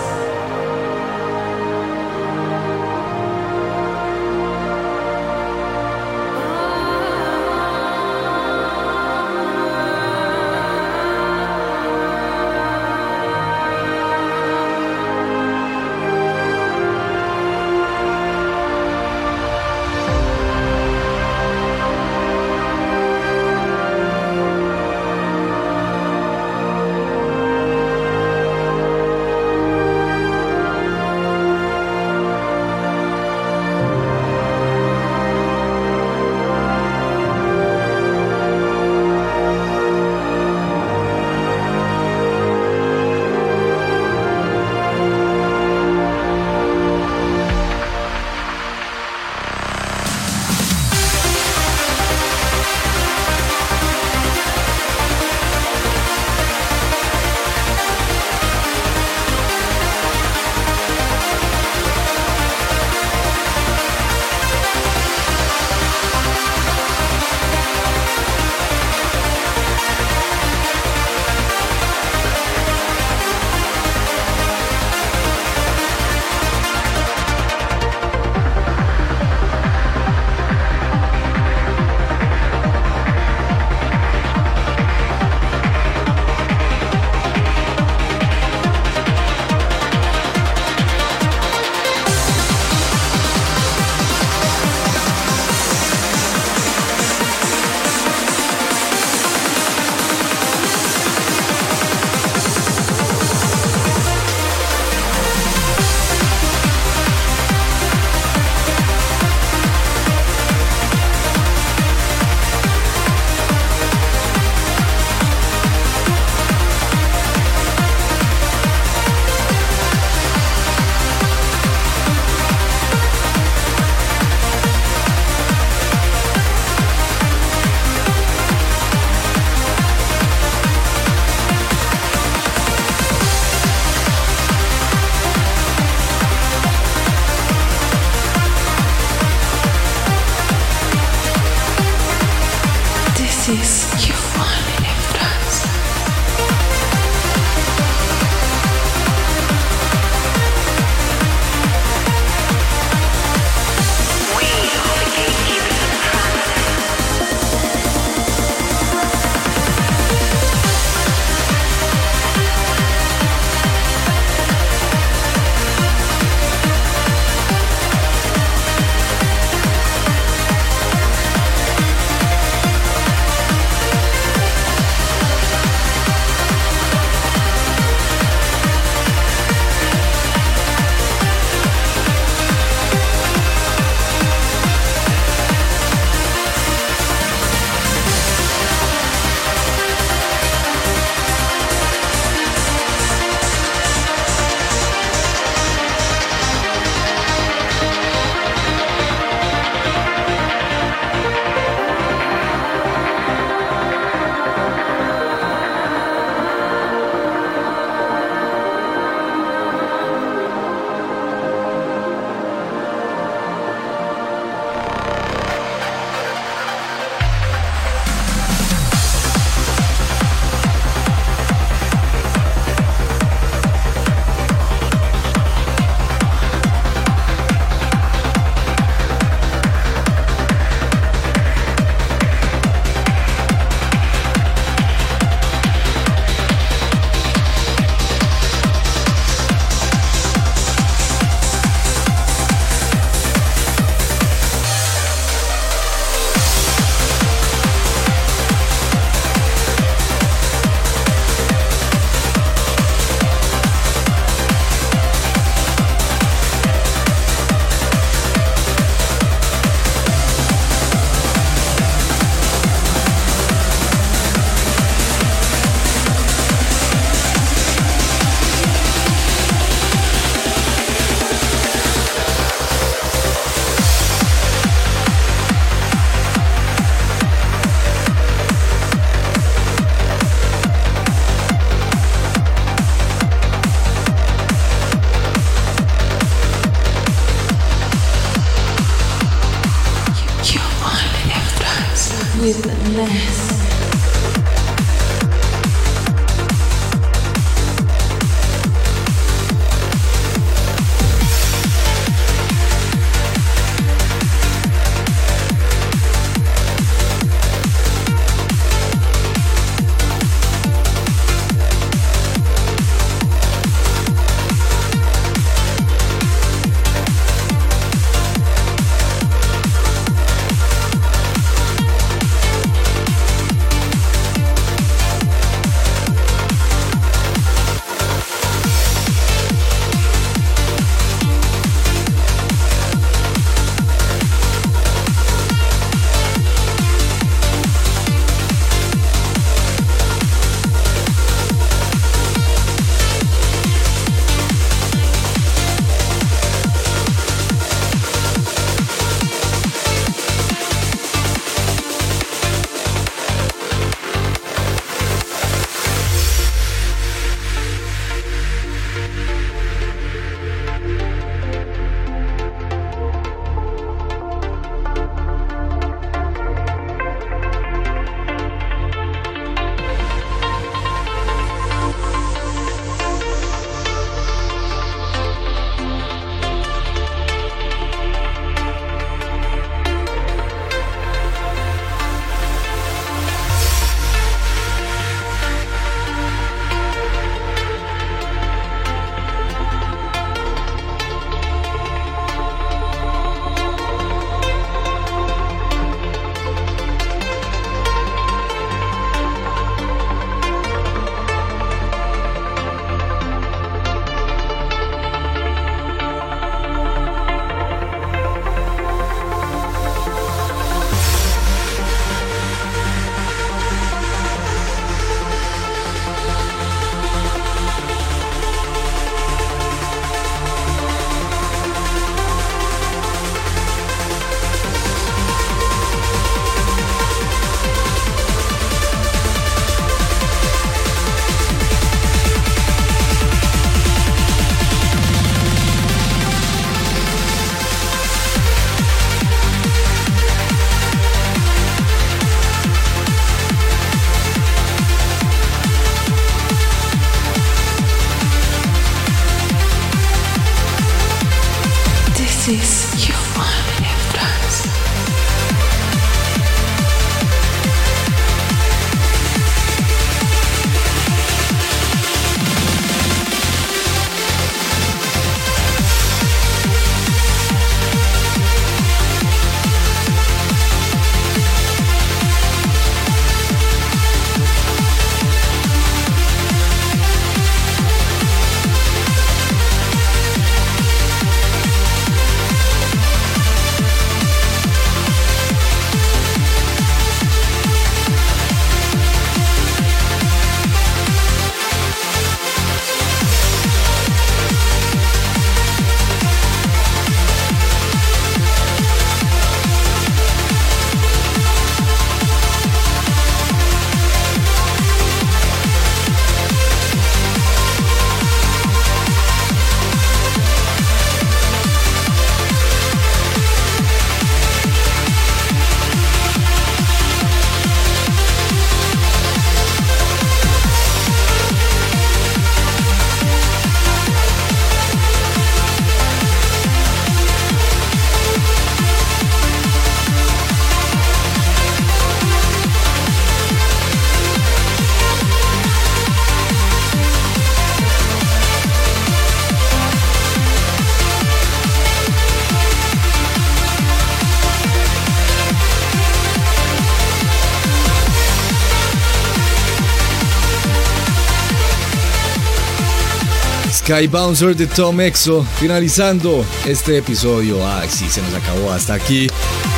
Sky Bouncer de Tom Exo, finalizando este episodio. Ay, sí, se nos acabó hasta aquí.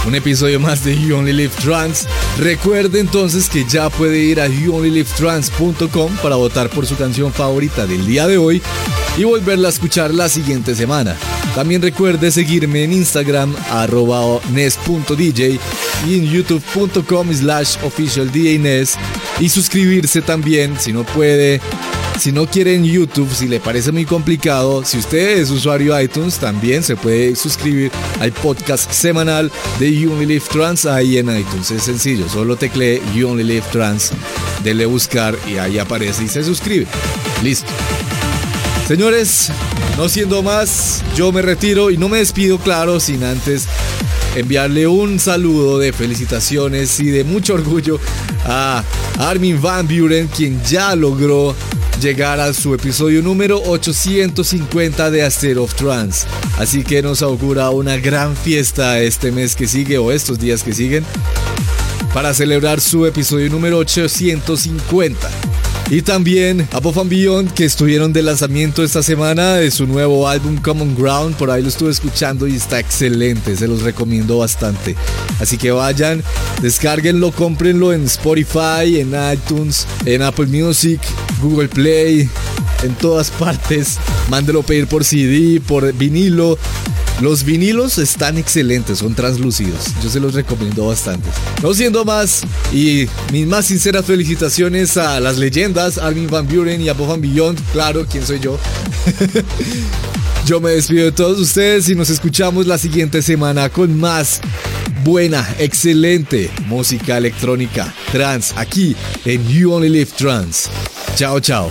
Un episodio más de You Only Live Trans. Recuerde entonces que ya puede ir a youonlylivetrans.com para votar por su canción favorita del día de hoy y volverla a escuchar la siguiente semana. También recuerde seguirme en Instagram arroba nes.dj y en youtube.com slash officialdjnes y suscribirse también si no puede si no quiere en YouTube, si le parece muy complicado, si usted es usuario iTunes, también se puede suscribir al podcast semanal de You Only Live Trans ahí en iTunes. Es sencillo, solo teclee You Only Live Trans, dele buscar y ahí aparece y se suscribe. Listo. Señores, no siendo más, yo me retiro y no me despido, claro, sin antes enviarle un saludo de felicitaciones y de mucho orgullo a Armin Van Buren, quien ya logró llegar a su episodio número 850 de Aster of Trance. Así que nos augura una gran fiesta este mes que sigue o estos días que siguen para celebrar su episodio número 850. Y también a Pop and Beyond que estuvieron de lanzamiento esta semana de su nuevo álbum Common Ground. Por ahí lo estuve escuchando y está excelente, se los recomiendo bastante. Así que vayan, descárguenlo, cómprenlo en Spotify, en iTunes, en Apple Music, Google Play, en todas partes. Mándelo pedir por CD, por vinilo. Los vinilos están excelentes, son translúcidos. Yo se los recomiendo bastante. No siendo más, y mis más sinceras felicitaciones a las leyendas, Armin Van Buren y a Bob Van Beyond. Claro, ¿quién soy yo? yo me despido de todos ustedes y nos escuchamos la siguiente semana con más buena, excelente música electrónica trans aquí en You Only Live Trans. Chao, chao.